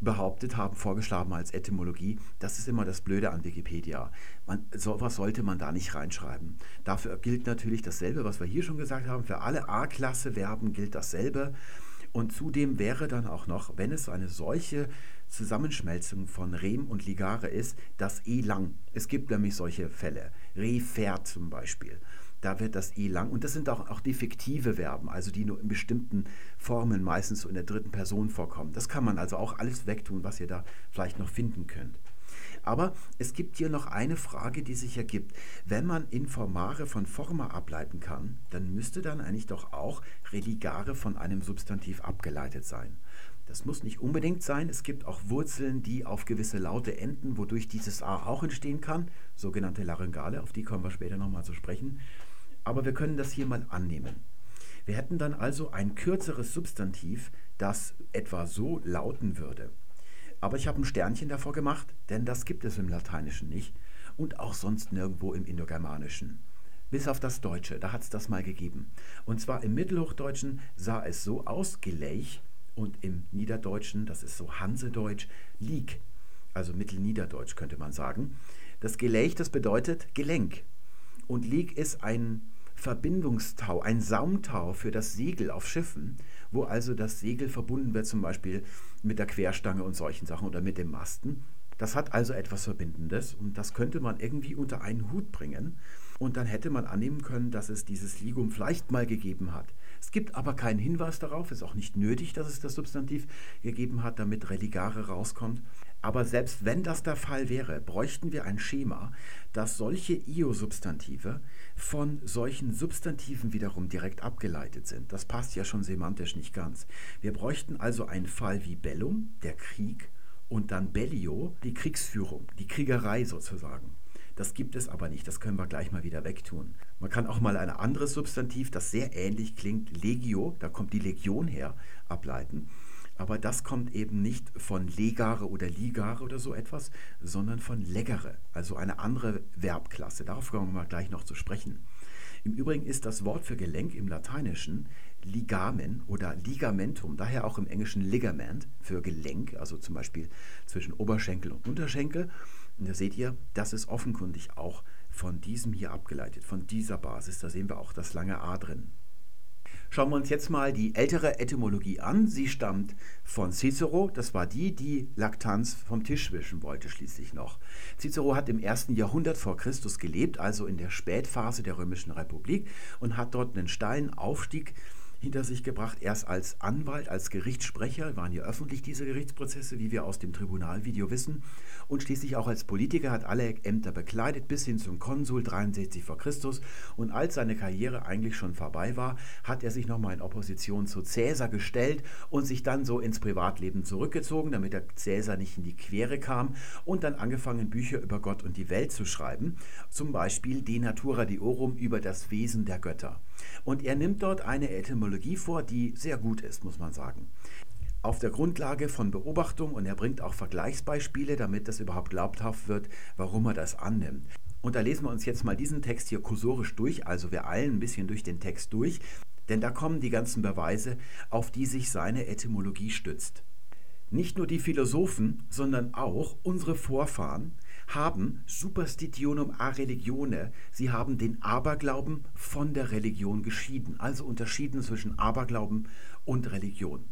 behauptet haben, vorgeschlagen als Etymologie. Das ist immer das Blöde an Wikipedia. Man, sowas sollte man da nicht reinschreiben. Dafür gilt natürlich dasselbe, was wir hier schon gesagt haben. Für alle A-Klasse-Verben gilt dasselbe. Und zudem wäre dann auch noch, wenn es eine solche Zusammenschmelzung von Rem und Ligare ist, das E lang. Es gibt nämlich solche Fälle. Re fährt zum Beispiel. Da wird das E lang. Und das sind auch, auch defektive Verben, also die nur in bestimmten Formen meistens so in der dritten Person vorkommen. Das kann man also auch alles wegtun, was ihr da vielleicht noch finden könnt. Aber es gibt hier noch eine Frage, die sich ergibt. Wenn man Informare von Forma ableiten kann, dann müsste dann eigentlich doch auch Religare von einem Substantiv abgeleitet sein. Das muss nicht unbedingt sein. Es gibt auch Wurzeln, die auf gewisse Laute enden, wodurch dieses A auch entstehen kann, sogenannte Laryngale, auf die kommen wir später nochmal zu sprechen. Aber wir können das hier mal annehmen. Wir hätten dann also ein kürzeres Substantiv, das etwa so lauten würde. Aber ich habe ein Sternchen davor gemacht, denn das gibt es im Lateinischen nicht und auch sonst nirgendwo im Indogermanischen. Bis auf das Deutsche, da hat es das mal gegeben. Und zwar im Mittelhochdeutschen sah es so aus, Geläich, und im Niederdeutschen, das ist so Hansedeutsch, Lieg, also Mittelniederdeutsch könnte man sagen. Das Geläich, das bedeutet Gelenk. Und Lieg ist ein Verbindungstau, ein Saumtau für das Segel auf Schiffen, wo also das Segel verbunden wird zum Beispiel mit der Querstange und solchen Sachen oder mit dem Masten. Das hat also etwas Verbindendes und das könnte man irgendwie unter einen Hut bringen. Und dann hätte man annehmen können, dass es dieses Ligum vielleicht mal gegeben hat. Es gibt aber keinen Hinweis darauf, es ist auch nicht nötig, dass es das Substantiv gegeben hat, damit Religare rauskommt. Aber selbst wenn das der Fall wäre, bräuchten wir ein Schema, dass solche Io-Substantive von solchen Substantiven wiederum direkt abgeleitet sind. Das passt ja schon semantisch nicht ganz. Wir bräuchten also einen Fall wie Bellum, der Krieg, und dann Bellio, die Kriegsführung, die Kriegerei sozusagen. Das gibt es aber nicht, das können wir gleich mal wieder wegtun. Man kann auch mal ein anderes Substantiv, das sehr ähnlich klingt, Legio, da kommt die Legion her, ableiten. Aber das kommt eben nicht von legare oder ligare oder so etwas, sondern von leggere, also eine andere Verbklasse. Darauf kommen wir gleich noch zu sprechen. Im Übrigen ist das Wort für Gelenk im Lateinischen Ligamen oder Ligamentum, daher auch im Englischen Ligament für Gelenk, also zum Beispiel zwischen Oberschenkel und Unterschenkel. Und da seht ihr, das ist offenkundig auch von diesem hier abgeleitet, von dieser Basis. Da sehen wir auch das lange A drin. Schauen wir uns jetzt mal die ältere Etymologie an. Sie stammt von Cicero. Das war die, die Laktanz vom Tisch wischen wollte schließlich noch. Cicero hat im ersten Jahrhundert vor Christus gelebt, also in der Spätphase der Römischen Republik, und hat dort einen steilen Aufstieg hinter sich gebracht. Erst als Anwalt, als Gerichtssprecher, waren ja öffentlich diese Gerichtsprozesse, wie wir aus dem Tribunalvideo wissen. Und schließlich auch als Politiker hat alle Ämter bekleidet, bis hin zum Konsul 63 vor Christus. Und als seine Karriere eigentlich schon vorbei war, hat er sich nochmal in Opposition zu Cäsar gestellt und sich dann so ins Privatleben zurückgezogen, damit der Cäsar nicht in die Quere kam. Und dann angefangen, Bücher über Gott und die Welt zu schreiben. Zum Beispiel De Natura Diorum über das Wesen der Götter. Und er nimmt dort eine Etymologie vor, die sehr gut ist, muss man sagen. Auf der Grundlage von Beobachtung und er bringt auch Vergleichsbeispiele, damit das überhaupt glaubhaft wird, warum er das annimmt. Und da lesen wir uns jetzt mal diesen Text hier kursorisch durch, also wir eilen ein bisschen durch den Text durch, denn da kommen die ganzen Beweise, auf die sich seine Etymologie stützt. Nicht nur die Philosophen, sondern auch unsere Vorfahren haben Superstitionum a religione, sie haben den Aberglauben von der Religion geschieden, also unterschieden zwischen Aberglauben und Religion.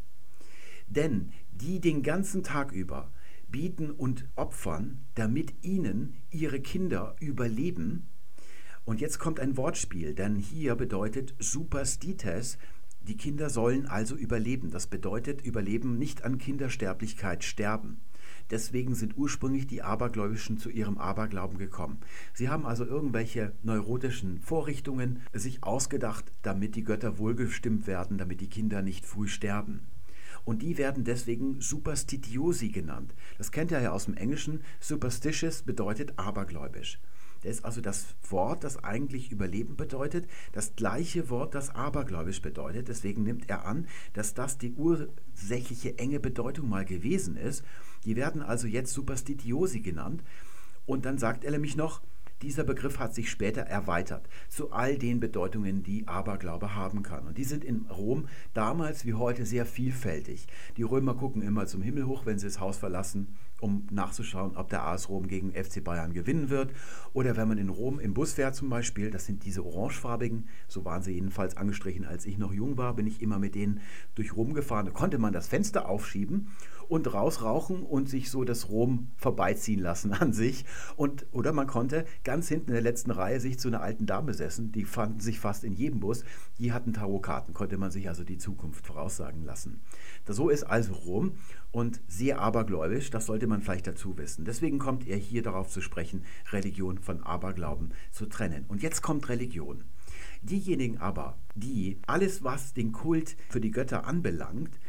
Denn die den ganzen Tag über bieten und opfern, damit ihnen ihre Kinder überleben. Und jetzt kommt ein Wortspiel, denn hier bedeutet superstites, die Kinder sollen also überleben. Das bedeutet überleben nicht an Kindersterblichkeit sterben. Deswegen sind ursprünglich die Abergläubischen zu ihrem Aberglauben gekommen. Sie haben also irgendwelche neurotischen Vorrichtungen sich ausgedacht, damit die Götter wohlgestimmt werden, damit die Kinder nicht früh sterben. Und die werden deswegen Superstitiosi genannt. Das kennt ihr ja aus dem Englischen. Superstitious bedeutet abergläubisch. Das ist also das Wort, das eigentlich Überleben bedeutet, das gleiche Wort, das abergläubisch bedeutet. Deswegen nimmt er an, dass das die ursächliche enge Bedeutung mal gewesen ist. Die werden also jetzt Superstitiosi genannt. Und dann sagt er nämlich noch, dieser Begriff hat sich später erweitert zu all den Bedeutungen, die Aberglaube haben kann. Und die sind in Rom damals wie heute sehr vielfältig. Die Römer gucken immer zum Himmel hoch, wenn sie das Haus verlassen um nachzuschauen, ob der AS Rom gegen FC Bayern gewinnen wird. Oder wenn man in Rom im Bus fährt zum Beispiel, das sind diese orangefarbigen, so waren sie jedenfalls angestrichen, als ich noch jung war, bin ich immer mit denen durch Rom gefahren. Da konnte man das Fenster aufschieben und rausrauchen und sich so das Rom vorbeiziehen lassen an sich. Und, oder man konnte ganz hinten in der letzten Reihe sich zu einer alten Dame setzen, die fanden sich fast in jedem Bus. Die hatten Tarotkarten, konnte man sich also die Zukunft voraussagen lassen. So ist also Rom und sehr abergläubisch, das sollte man vielleicht dazu wissen. Deswegen kommt er hier darauf zu sprechen, Religion von Aberglauben zu trennen. Und jetzt kommt Religion. Diejenigen aber, die alles, was den Kult für die Götter anbelangt,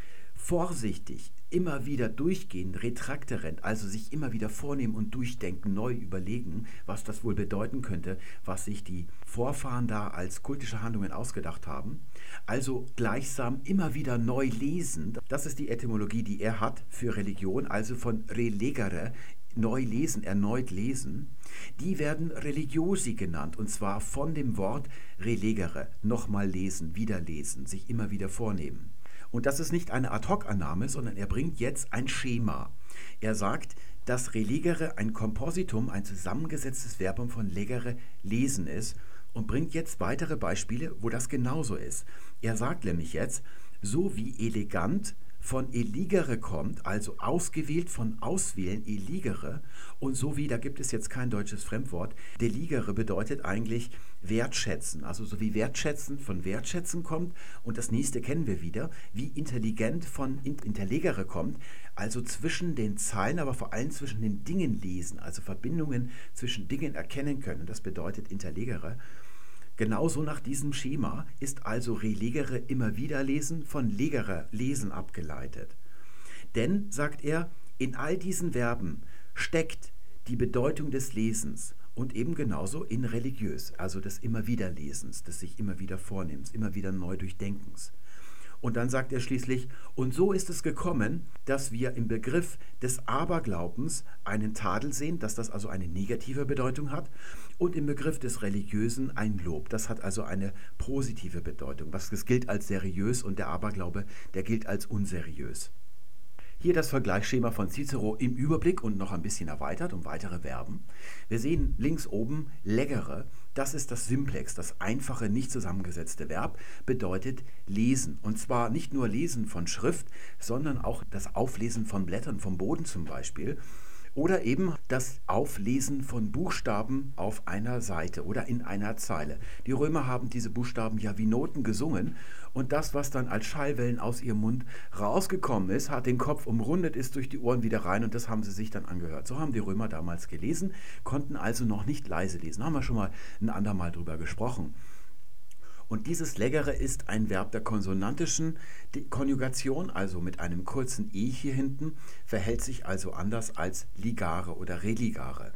vorsichtig immer wieder durchgehen, retrakterend, also sich immer wieder vornehmen und durchdenken, neu überlegen, was das wohl bedeuten könnte, was sich die Vorfahren da als kultische Handlungen ausgedacht haben. Also gleichsam immer wieder neu lesen. Das ist die Etymologie, die er hat für Religion, also von relegere, neu lesen, erneut lesen. Die werden religiosi genannt, und zwar von dem Wort relegere, nochmal lesen, wieder lesen, sich immer wieder vornehmen. Und das ist nicht eine Ad-hoc-Annahme, sondern er bringt jetzt ein Schema. Er sagt, dass religere ein Kompositum, ein zusammengesetztes Verbum von legere, lesen ist und bringt jetzt weitere Beispiele, wo das genauso ist. Er sagt nämlich jetzt, so wie elegant von eligere kommt, also ausgewählt von auswählen, eligere. Und so wie, da gibt es jetzt kein deutsches Fremdwort, deligere bedeutet eigentlich wertschätzen. Also so wie wertschätzen von wertschätzen kommt. Und das nächste kennen wir wieder, wie intelligent von interlegere kommt. Also zwischen den Zeilen, aber vor allem zwischen den Dingen lesen, also Verbindungen zwischen Dingen erkennen können. Das bedeutet interlegere. Genauso nach diesem Schema ist also relegere immer wieder lesen von legere lesen abgeleitet. Denn, sagt er, in all diesen Verben steckt die Bedeutung des Lesens und eben genauso in religiös, also des immer wieder Lesens, des sich immer wieder Vornehmens, immer wieder neu Durchdenkens. Und dann sagt er schließlich, und so ist es gekommen, dass wir im Begriff des Aberglaubens einen Tadel sehen, dass das also eine negative Bedeutung hat, und im Begriff des Religiösen ein Lob. Das hat also eine positive Bedeutung. Was das gilt als seriös und der Aberglaube, der gilt als unseriös. Hier das Vergleichsschema von Cicero im Überblick und noch ein bisschen erweitert um weitere Verben. Wir sehen links oben leggere, das ist das Simplex, das einfache, nicht zusammengesetzte Verb, bedeutet lesen. Und zwar nicht nur lesen von Schrift, sondern auch das Auflesen von Blättern vom Boden zum Beispiel. Oder eben das Auflesen von Buchstaben auf einer Seite oder in einer Zeile. Die Römer haben diese Buchstaben ja wie Noten gesungen und das, was dann als Schallwellen aus ihrem Mund rausgekommen ist, hat den Kopf umrundet, ist durch die Ohren wieder rein und das haben sie sich dann angehört. So haben die Römer damals gelesen, konnten also noch nicht leise lesen. Haben wir schon mal ein andermal drüber gesprochen. Und dieses Leggere ist ein Verb der konsonantischen Konjugation, also mit einem kurzen E hier hinten, verhält sich also anders als ligare oder religare.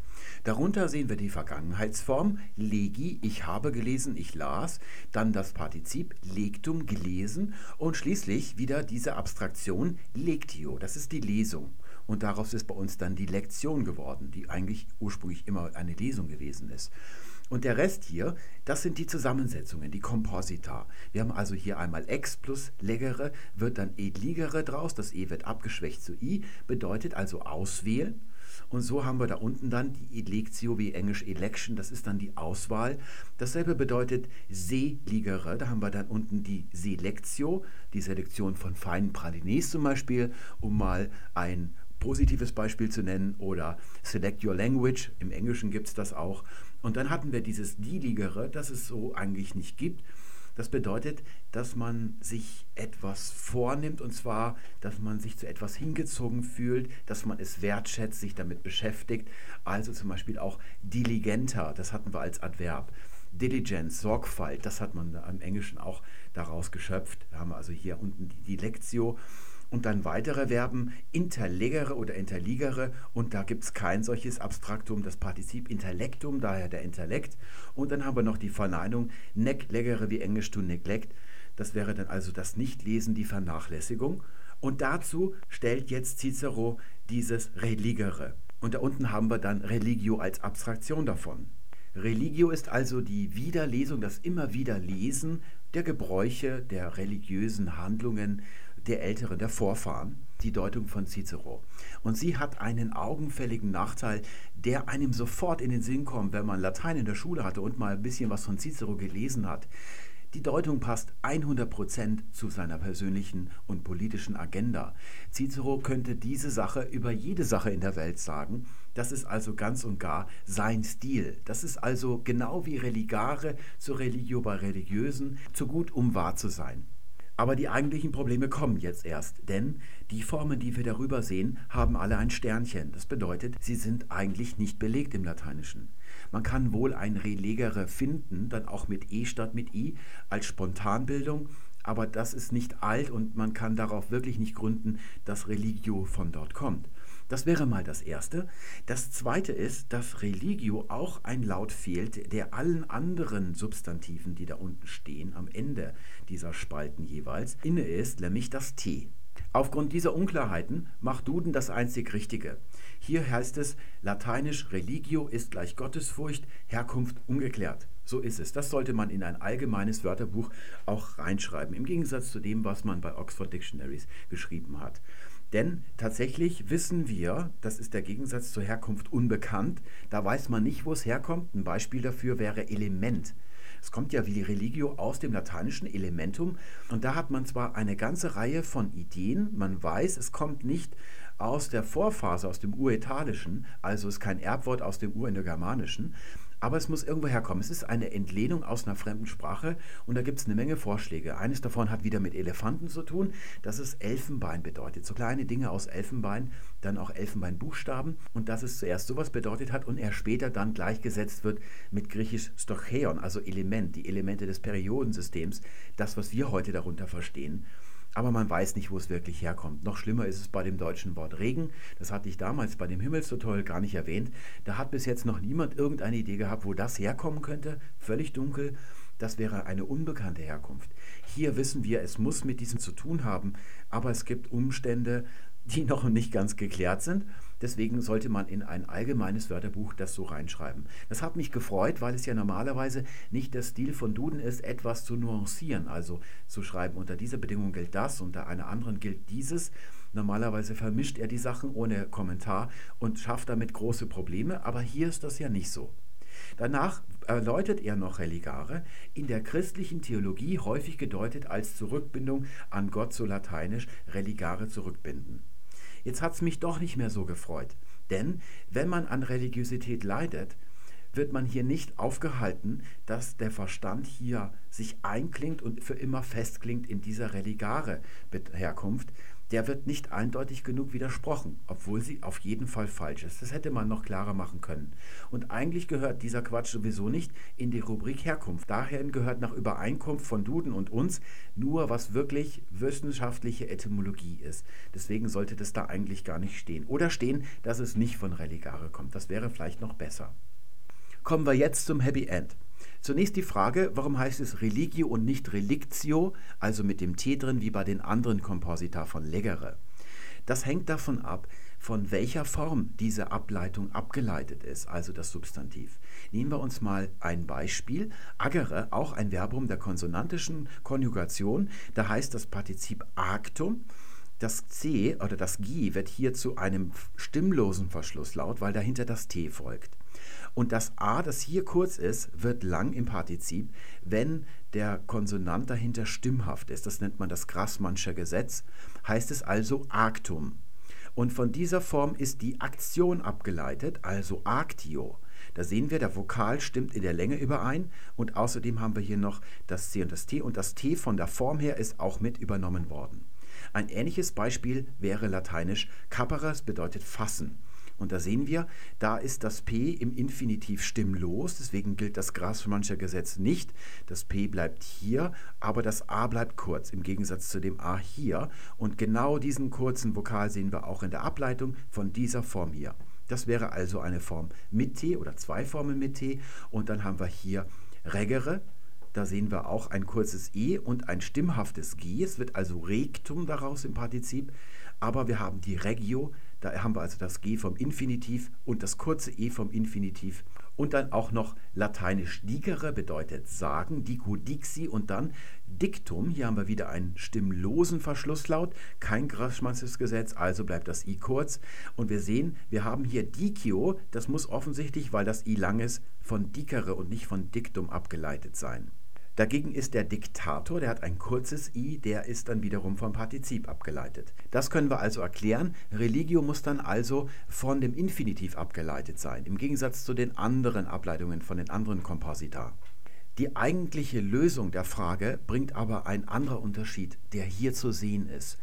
Darunter sehen wir die Vergangenheitsform legi, ich habe gelesen, ich las, dann das Partizip lectum, gelesen und schließlich wieder diese Abstraktion lectio, das ist die Lesung. Und daraus ist bei uns dann die Lektion geworden, die eigentlich ursprünglich immer eine Lesung gewesen ist. Und der Rest hier, das sind die Zusammensetzungen, die Komposita. Wir haben also hier einmal ex plus legere, wird dann edligere draus, das e wird abgeschwächt zu i, bedeutet also auswählen. Und so haben wir da unten dann die Electio, wie Englisch Election, das ist dann die Auswahl. Dasselbe bedeutet seligere, da haben wir dann unten die Selectio, die Selektion von feinen Pralines zum Beispiel, um mal ein positives Beispiel zu nennen, oder Select Your Language, im Englischen gibt es das auch. Und dann hatten wir dieses Dieligere, das es so eigentlich nicht gibt. Das bedeutet, dass man sich etwas vornimmt und zwar, dass man sich zu etwas hingezogen fühlt, dass man es wertschätzt, sich damit beschäftigt. Also zum Beispiel auch diligenter, das hatten wir als Adverb. Diligence, Sorgfalt, das hat man im Englischen auch daraus geschöpft. Da haben wir also hier unten die Dilectio und dann weitere Verben interlegere oder interligere und da gibt es kein solches Abstraktum, das Partizip Intellectum, daher der Intellekt. Und dann haben wir noch die Verneinung neglegere wie Englisch to neglect. Das wäre dann also das Nichtlesen, die Vernachlässigung. Und dazu stellt jetzt Cicero dieses religere. Und da unten haben wir dann religio als Abstraktion davon. Religio ist also die Wiederlesung, das immer wieder Lesen der Gebräuche, der religiösen Handlungen, der Älteren, der Vorfahren, die Deutung von Cicero. Und sie hat einen augenfälligen Nachteil, der einem sofort in den Sinn kommt, wenn man Latein in der Schule hatte und mal ein bisschen was von Cicero gelesen hat. Die Deutung passt 100% zu seiner persönlichen und politischen Agenda. Cicero könnte diese Sache über jede Sache in der Welt sagen. Das ist also ganz und gar sein Stil. Das ist also genau wie Religare zur Religio bei Religiösen, zu gut, um wahr zu sein. Aber die eigentlichen Probleme kommen jetzt erst, denn die Formen, die wir darüber sehen, haben alle ein Sternchen. Das bedeutet, sie sind eigentlich nicht belegt im Lateinischen. Man kann wohl ein Relegere finden, dann auch mit e statt mit i, als Spontanbildung, aber das ist nicht alt und man kann darauf wirklich nicht gründen, dass Religio von dort kommt. Das wäre mal das Erste. Das Zweite ist, dass Religio auch ein Laut fehlt, der allen anderen Substantiven, die da unten stehen, am Ende dieser Spalten jeweils, inne ist, nämlich das T. Aufgrund dieser Unklarheiten macht Duden das einzig Richtige. Hier heißt es lateinisch Religio ist gleich Gottesfurcht, Herkunft ungeklärt. So ist es. Das sollte man in ein allgemeines Wörterbuch auch reinschreiben, im Gegensatz zu dem, was man bei Oxford Dictionaries geschrieben hat. Denn tatsächlich wissen wir, das ist der Gegensatz zur Herkunft unbekannt, da weiß man nicht, wo es herkommt. Ein Beispiel dafür wäre Element. Es kommt ja wie Religio aus dem lateinischen Elementum und da hat man zwar eine ganze Reihe von Ideen, man weiß, es kommt nicht aus der Vorphase, aus dem Uritalischen, also ist kein Erbwort aus dem Urindogermanischen, aber es muss irgendwo herkommen. Es ist eine Entlehnung aus einer fremden Sprache und da gibt es eine Menge Vorschläge. Eines davon hat wieder mit Elefanten zu tun, dass es Elfenbein bedeutet. So kleine Dinge aus Elfenbein, dann auch Elfenbeinbuchstaben und dass es zuerst sowas bedeutet hat und er später dann gleichgesetzt wird mit griechisch Stocheon, also Element, die Elemente des Periodensystems, das, was wir heute darunter verstehen aber man weiß nicht, wo es wirklich herkommt. Noch schlimmer ist es bei dem deutschen Wort Regen. Das hatte ich damals bei dem Himmelstutorial gar nicht erwähnt. Da hat bis jetzt noch niemand irgendeine Idee gehabt, wo das herkommen könnte. Völlig dunkel. Das wäre eine unbekannte Herkunft. Hier wissen wir, es muss mit diesem zu tun haben, aber es gibt Umstände, die noch nicht ganz geklärt sind. Deswegen sollte man in ein allgemeines Wörterbuch das so reinschreiben. Das hat mich gefreut, weil es ja normalerweise nicht der Stil von Duden ist, etwas zu nuancieren, also zu schreiben, unter dieser Bedingung gilt das, unter einer anderen gilt dieses. Normalerweise vermischt er die Sachen ohne Kommentar und schafft damit große Probleme, aber hier ist das ja nicht so. Danach erläutert er noch Religare, in der christlichen Theologie häufig gedeutet als Zurückbindung an Gott, so lateinisch Religare zurückbinden. Jetzt hat es mich doch nicht mehr so gefreut. Denn wenn man an Religiosität leidet, wird man hier nicht aufgehalten, dass der Verstand hier sich einklingt und für immer festklingt in dieser religare Herkunft, der wird nicht eindeutig genug widersprochen, obwohl sie auf jeden Fall falsch ist. Das hätte man noch klarer machen können. Und eigentlich gehört dieser Quatsch sowieso nicht in die Rubrik Herkunft. Daher gehört nach Übereinkunft von Duden und uns nur, was wirklich wissenschaftliche Etymologie ist. Deswegen sollte das da eigentlich gar nicht stehen. Oder stehen, dass es nicht von Religare kommt. Das wäre vielleicht noch besser. Kommen wir jetzt zum Happy End. Zunächst die Frage, warum heißt es Religio und nicht Relictio, also mit dem T drin wie bei den anderen Komposita von Legere. Das hängt davon ab, von welcher Form diese Ableitung abgeleitet ist, also das Substantiv. Nehmen wir uns mal ein Beispiel. Agere, auch ein Verbum der konsonantischen Konjugation, da heißt das Partizip actum. Das C oder das G wird hier zu einem stimmlosen Verschlusslaut, weil dahinter das T folgt. Und das A, das hier kurz ist, wird lang im Partizip, wenn der Konsonant dahinter stimmhaft ist. Das nennt man das Grassmannsche Gesetz. Heißt es also Actum. Und von dieser Form ist die Aktion abgeleitet, also Actio. Da sehen wir, der Vokal stimmt in der Länge überein und außerdem haben wir hier noch das C und das T und das T von der Form her ist auch mit übernommen worden. Ein ähnliches Beispiel wäre lateinisch caperas bedeutet fassen. Und da sehen wir, da ist das P im Infinitiv stimmlos, deswegen gilt das Grasmannscher Gesetz nicht. Das P bleibt hier, aber das A bleibt kurz, im Gegensatz zu dem A hier. Und genau diesen kurzen Vokal sehen wir auch in der Ableitung von dieser Form hier. Das wäre also eine Form mit T oder zwei Formen mit T. Und dann haben wir hier regere, da sehen wir auch ein kurzes E und ein stimmhaftes G. Es wird also Rectum daraus im Partizip. Aber wir haben die Regio, da haben wir also das G vom Infinitiv und das kurze E vom Infinitiv. Und dann auch noch lateinisch dicere bedeutet sagen, dico dixi und dann Diktum. Hier haben wir wieder einen stimmlosen Verschlusslaut, kein Grassmannsches Gesetz, also bleibt das I kurz. Und wir sehen, wir haben hier dicio, das muss offensichtlich, weil das I lang ist, von dicere und nicht von Diktum abgeleitet sein. Dagegen ist der Diktator, der hat ein kurzes i, der ist dann wiederum vom Partizip abgeleitet. Das können wir also erklären. Religio muss dann also von dem Infinitiv abgeleitet sein, im Gegensatz zu den anderen Ableitungen von den anderen Komposita. Die eigentliche Lösung der Frage bringt aber ein anderer Unterschied, der hier zu sehen ist.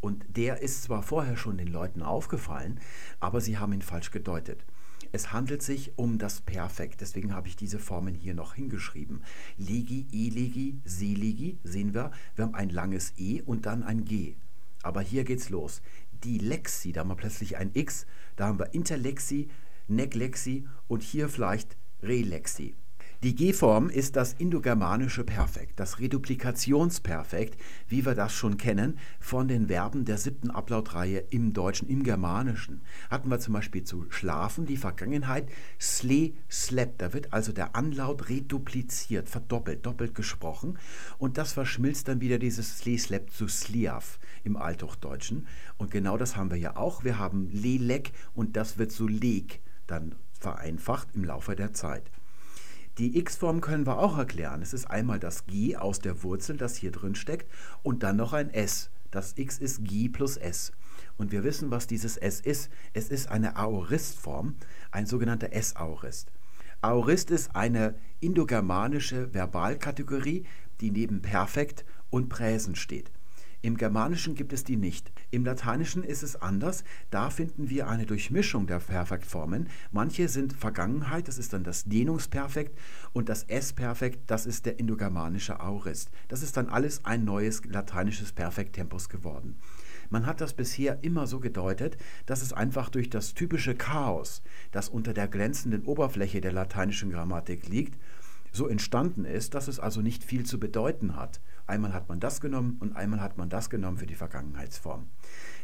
Und der ist zwar vorher schon den Leuten aufgefallen, aber sie haben ihn falsch gedeutet. Es handelt sich um das Perfekt, deswegen habe ich diese Formen hier noch hingeschrieben. Legi, elegi, selegi, sehen wir, wir haben ein langes E und dann ein G. Aber hier geht's los. Die Lexi, da haben wir plötzlich ein X, da haben wir Interlexi, Neglexi und hier vielleicht Relexi. Die G-Form ist das indogermanische Perfekt, das Reduplikationsperfekt, wie wir das schon kennen von den Verben der siebten Ablautreihe im Deutschen, im Germanischen. Hatten wir zum Beispiel zu schlafen die Vergangenheit sle, slep. Da wird also der Anlaut redupliziert, verdoppelt, doppelt gesprochen. Und das verschmilzt dann wieder dieses sle, slep zu sliaf im Althochdeutschen. Und genau das haben wir ja auch. Wir haben lelek und das wird zu leg dann vereinfacht im Laufe der Zeit. Die x-Form können wir auch erklären. Es ist einmal das g aus der Wurzel, das hier drin steckt, und dann noch ein s. Das x ist g plus s. Und wir wissen, was dieses s ist. Es ist eine Aoristform, ein sogenannter S-Aorist. Aorist ist eine indogermanische Verbalkategorie, die neben Perfekt und Präsens steht. Im Germanischen gibt es die nicht. Im Lateinischen ist es anders. Da finden wir eine Durchmischung der Perfektformen. Manche sind Vergangenheit, das ist dann das Dehnungsperfekt, und das S-Perfekt, das ist der indogermanische Aurist. Das ist dann alles ein neues lateinisches Perfekttempus geworden. Man hat das bisher immer so gedeutet, dass es einfach durch das typische Chaos, das unter der glänzenden Oberfläche der lateinischen Grammatik liegt, so entstanden ist, dass es also nicht viel zu bedeuten hat. Einmal hat man das genommen und einmal hat man das genommen für die Vergangenheitsform.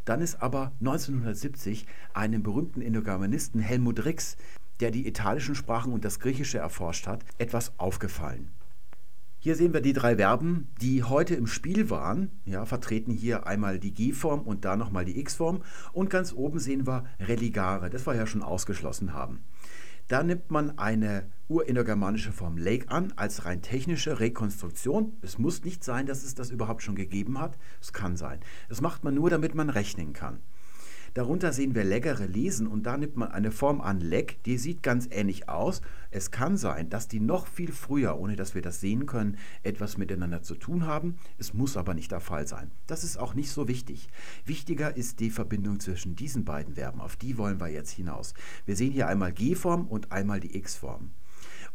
Dann ist aber 1970 einem berühmten Indogermanisten Helmut Rix, der die italischen Sprachen und das Griechische erforscht hat, etwas aufgefallen. Hier sehen wir die drei Verben, die heute im Spiel waren. Ja, vertreten hier einmal die G-Form und da nochmal die X-Form. Und ganz oben sehen wir religare, das wir ja schon ausgeschlossen haben. Da nimmt man eine urindogermanische Form Lake an als rein technische Rekonstruktion. Es muss nicht sein, dass es das überhaupt schon gegeben hat. Es kann sein. Das macht man nur, damit man rechnen kann. Darunter sehen wir leckere Lesen und da nimmt man eine Form an Leck, die sieht ganz ähnlich aus. Es kann sein, dass die noch viel früher, ohne dass wir das sehen können, etwas miteinander zu tun haben. Es muss aber nicht der Fall sein. Das ist auch nicht so wichtig. Wichtiger ist die Verbindung zwischen diesen beiden Verben. Auf die wollen wir jetzt hinaus. Wir sehen hier einmal G-Form und einmal die X-Form.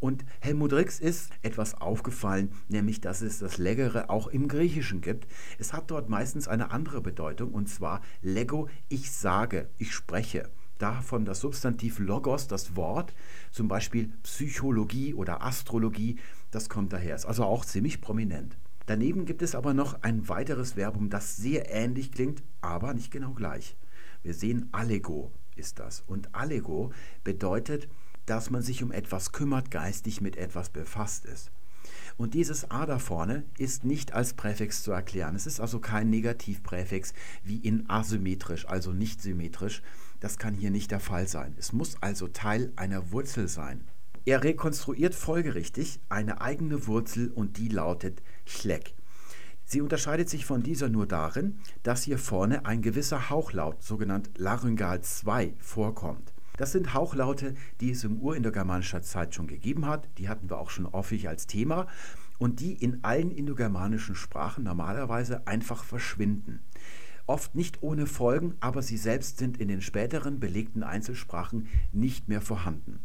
Und Helmut Rix ist etwas aufgefallen, nämlich dass es das Leggere auch im Griechischen gibt. Es hat dort meistens eine andere Bedeutung und zwar Lego, ich sage, ich spreche. Davon das Substantiv Logos, das Wort, zum Beispiel Psychologie oder Astrologie, das kommt daher, ist also auch ziemlich prominent. Daneben gibt es aber noch ein weiteres Verbum, das sehr ähnlich klingt, aber nicht genau gleich. Wir sehen Allego ist das. Und Allego bedeutet dass man sich um etwas kümmert, geistig mit etwas befasst ist. Und dieses a da vorne ist nicht als Präfix zu erklären. Es ist also kein Negativpräfix wie in asymmetrisch, also nicht symmetrisch. Das kann hier nicht der Fall sein. Es muss also Teil einer Wurzel sein. Er rekonstruiert folgerichtig eine eigene Wurzel und die lautet Schleck. Sie unterscheidet sich von dieser nur darin, dass hier vorne ein gewisser Hauchlaut, sogenannt Laryngal 2, vorkommt. Das sind Hauchlaute, die es im urindogermanischer Zeit schon gegeben hat. Die hatten wir auch schon häufig als Thema und die in allen indogermanischen Sprachen normalerweise einfach verschwinden. Oft nicht ohne Folgen, aber sie selbst sind in den späteren belegten Einzelsprachen nicht mehr vorhanden.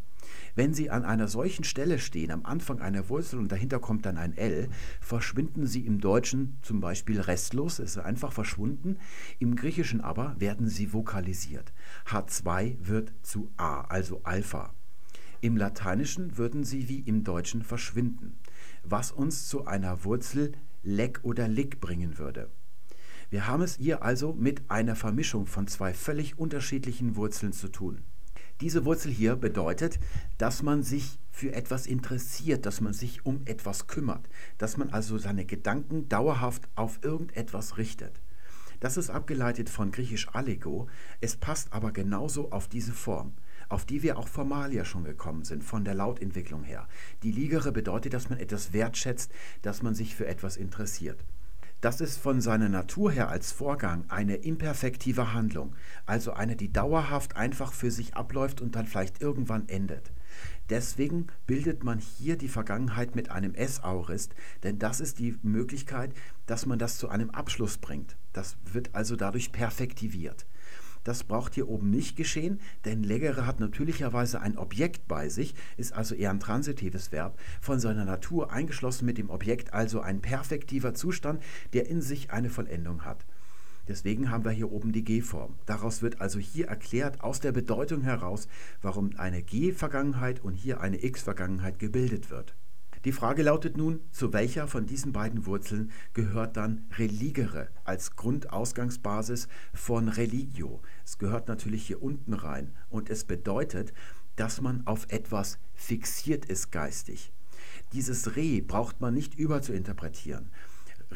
Wenn Sie an einer solchen Stelle stehen, am Anfang einer Wurzel und dahinter kommt dann ein L, verschwinden sie im Deutschen zum Beispiel restlos, es ist einfach verschwunden. Im Griechischen aber werden sie vokalisiert. H2 wird zu A, also Alpha. Im Lateinischen würden sie wie im Deutschen verschwinden, was uns zu einer Wurzel leck oder lick bringen würde. Wir haben es hier also mit einer Vermischung von zwei völlig unterschiedlichen Wurzeln zu tun. Diese Wurzel hier bedeutet, dass man sich für etwas interessiert, dass man sich um etwas kümmert, dass man also seine Gedanken dauerhaft auf irgendetwas richtet. Das ist abgeleitet von griechisch allego, es passt aber genauso auf diese Form, auf die wir auch formal ja schon gekommen sind, von der Lautentwicklung her. Die Ligere bedeutet, dass man etwas wertschätzt, dass man sich für etwas interessiert. Das ist von seiner Natur her als Vorgang eine imperfektive Handlung, also eine, die dauerhaft einfach für sich abläuft und dann vielleicht irgendwann endet. Deswegen bildet man hier die Vergangenheit mit einem S-Aurist, denn das ist die Möglichkeit, dass man das zu einem Abschluss bringt. Das wird also dadurch perfektiviert. Das braucht hier oben nicht geschehen, denn Leggere hat natürlicherweise ein Objekt bei sich, ist also eher ein transitives Verb, von seiner Natur eingeschlossen mit dem Objekt, also ein perfektiver Zustand, der in sich eine Vollendung hat. Deswegen haben wir hier oben die G-Form. Daraus wird also hier erklärt, aus der Bedeutung heraus, warum eine G-Vergangenheit und hier eine X-Vergangenheit gebildet wird. Die Frage lautet nun, zu welcher von diesen beiden Wurzeln gehört dann religere als Grundausgangsbasis von religio? Es gehört natürlich hier unten rein und es bedeutet, dass man auf etwas fixiert ist geistig. Dieses Re braucht man nicht überzuinterpretieren.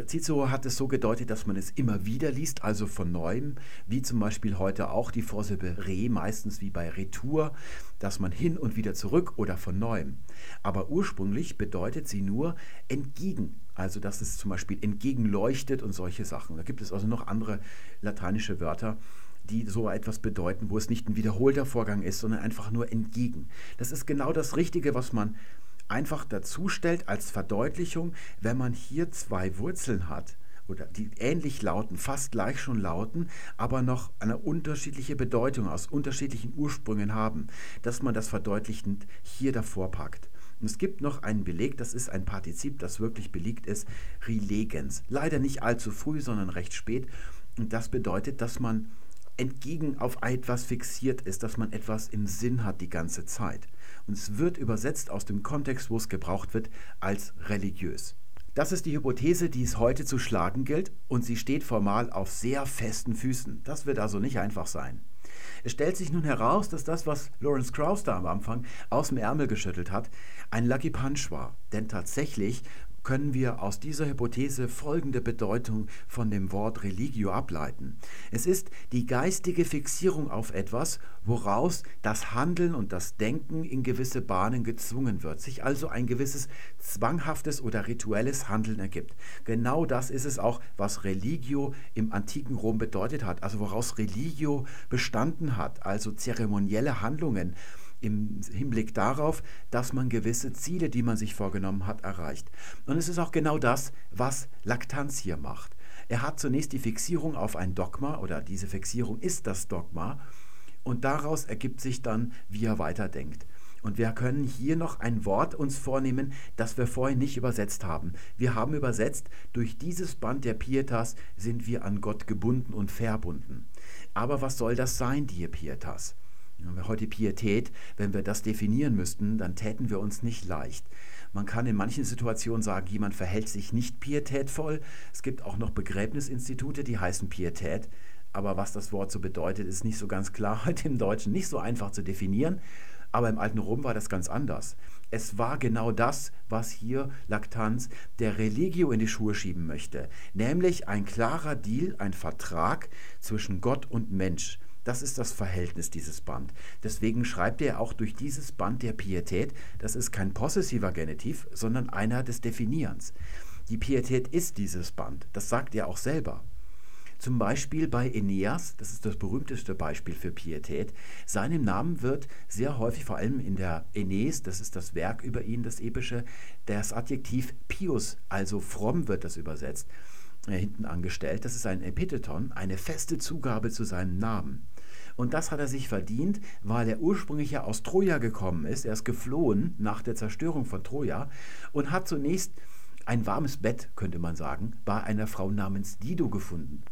Cicero hat es so gedeutet, dass man es immer wieder liest, also von neuem, wie zum Beispiel heute auch die Vorsilbe re, meistens wie bei Retour, dass man hin und wieder zurück oder von neuem. Aber ursprünglich bedeutet sie nur entgegen, also dass es zum Beispiel entgegenleuchtet und solche Sachen. Da gibt es also noch andere lateinische Wörter, die so etwas bedeuten, wo es nicht ein wiederholter Vorgang ist, sondern einfach nur entgegen. Das ist genau das Richtige, was man einfach dazu stellt als Verdeutlichung, wenn man hier zwei Wurzeln hat oder die ähnlich lauten, fast gleich schon lauten, aber noch eine unterschiedliche Bedeutung aus unterschiedlichen Ursprüngen haben, dass man das verdeutlichend hier davor packt. Und es gibt noch einen Beleg, das ist ein Partizip, das wirklich belegt ist, relegens. Leider nicht allzu früh, sondern recht spät. Und das bedeutet, dass man entgegen auf etwas fixiert ist, dass man etwas im Sinn hat die ganze Zeit. Und es wird übersetzt aus dem Kontext, wo es gebraucht wird, als religiös. Das ist die Hypothese, die es heute zu schlagen gilt, und sie steht formal auf sehr festen Füßen. Das wird also nicht einfach sein. Es stellt sich nun heraus, dass das, was Lawrence Krauss da am Anfang aus dem Ärmel geschüttelt hat, ein Lucky Punch war. Denn tatsächlich können wir aus dieser Hypothese folgende Bedeutung von dem Wort Religio ableiten. Es ist die geistige Fixierung auf etwas, woraus das Handeln und das Denken in gewisse Bahnen gezwungen wird, sich also ein gewisses zwanghaftes oder rituelles Handeln ergibt. Genau das ist es auch, was Religio im antiken Rom bedeutet hat, also woraus Religio bestanden hat, also zeremonielle Handlungen im Hinblick darauf, dass man gewisse Ziele, die man sich vorgenommen hat, erreicht. Und es ist auch genau das, was Laktanz hier macht. Er hat zunächst die Fixierung auf ein Dogma oder diese Fixierung ist das Dogma und daraus ergibt sich dann, wie er weiterdenkt. Und wir können hier noch ein Wort uns vornehmen, das wir vorhin nicht übersetzt haben. Wir haben übersetzt, durch dieses Band der Pietas sind wir an Gott gebunden und verbunden. Aber was soll das sein, die Pietas? Heute Pietät, wenn wir das definieren müssten, dann täten wir uns nicht leicht. Man kann in manchen Situationen sagen, jemand verhält sich nicht pietätvoll. Es gibt auch noch Begräbnisinstitute, die heißen Pietät. Aber was das Wort so bedeutet, ist nicht so ganz klar heute im Deutschen, nicht so einfach zu definieren. Aber im alten Rom war das ganz anders. Es war genau das, was hier Laktanz der Religio in die Schuhe schieben möchte, nämlich ein klarer Deal, ein Vertrag zwischen Gott und Mensch. Das ist das Verhältnis dieses Band. Deswegen schreibt er auch durch dieses Band der Pietät, das ist kein possessiver Genitiv, sondern einer des Definierens. Die Pietät ist dieses Band, das sagt er auch selber. Zum Beispiel bei Aeneas, das ist das berühmteste Beispiel für Pietät. Seinem Namen wird sehr häufig, vor allem in der Aeneis, das ist das Werk über ihn, das epische, das Adjektiv pius, also fromm wird das übersetzt, äh, hinten angestellt. Das ist ein Epitheton, eine feste Zugabe zu seinem Namen. Und das hat er sich verdient, weil er ursprünglich ja aus Troja gekommen ist. Er ist geflohen nach der Zerstörung von Troja und hat zunächst ein warmes Bett, könnte man sagen, bei einer Frau namens Dido gefunden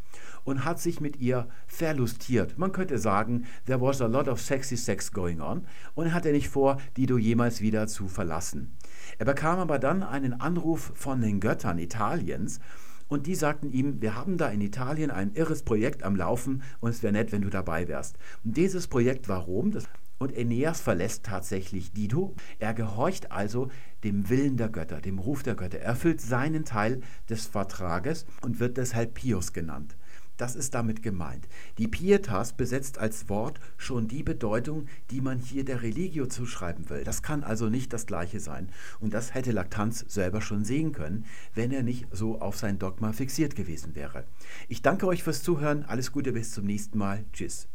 und hat sich mit ihr verlustiert. Man könnte sagen, there was a lot of sexy sex going on und er hatte nicht vor, Dido jemals wieder zu verlassen. Er bekam aber dann einen Anruf von den Göttern Italiens und die sagten ihm, wir haben da in Italien ein irres Projekt am Laufen und es wäre nett, wenn du dabei wärst. Und dieses Projekt war Rom. und Aeneas verlässt tatsächlich Dido. Er gehorcht also dem Willen der Götter, dem Ruf der Götter. Er erfüllt seinen Teil des Vertrages und wird deshalb Pius genannt. Das ist damit gemeint. Die Pietas besetzt als Wort schon die Bedeutung, die man hier der Religio zuschreiben will. Das kann also nicht das gleiche sein. Und das hätte Laktanz selber schon sehen können, wenn er nicht so auf sein Dogma fixiert gewesen wäre. Ich danke euch fürs Zuhören. Alles Gute bis zum nächsten Mal. Tschüss.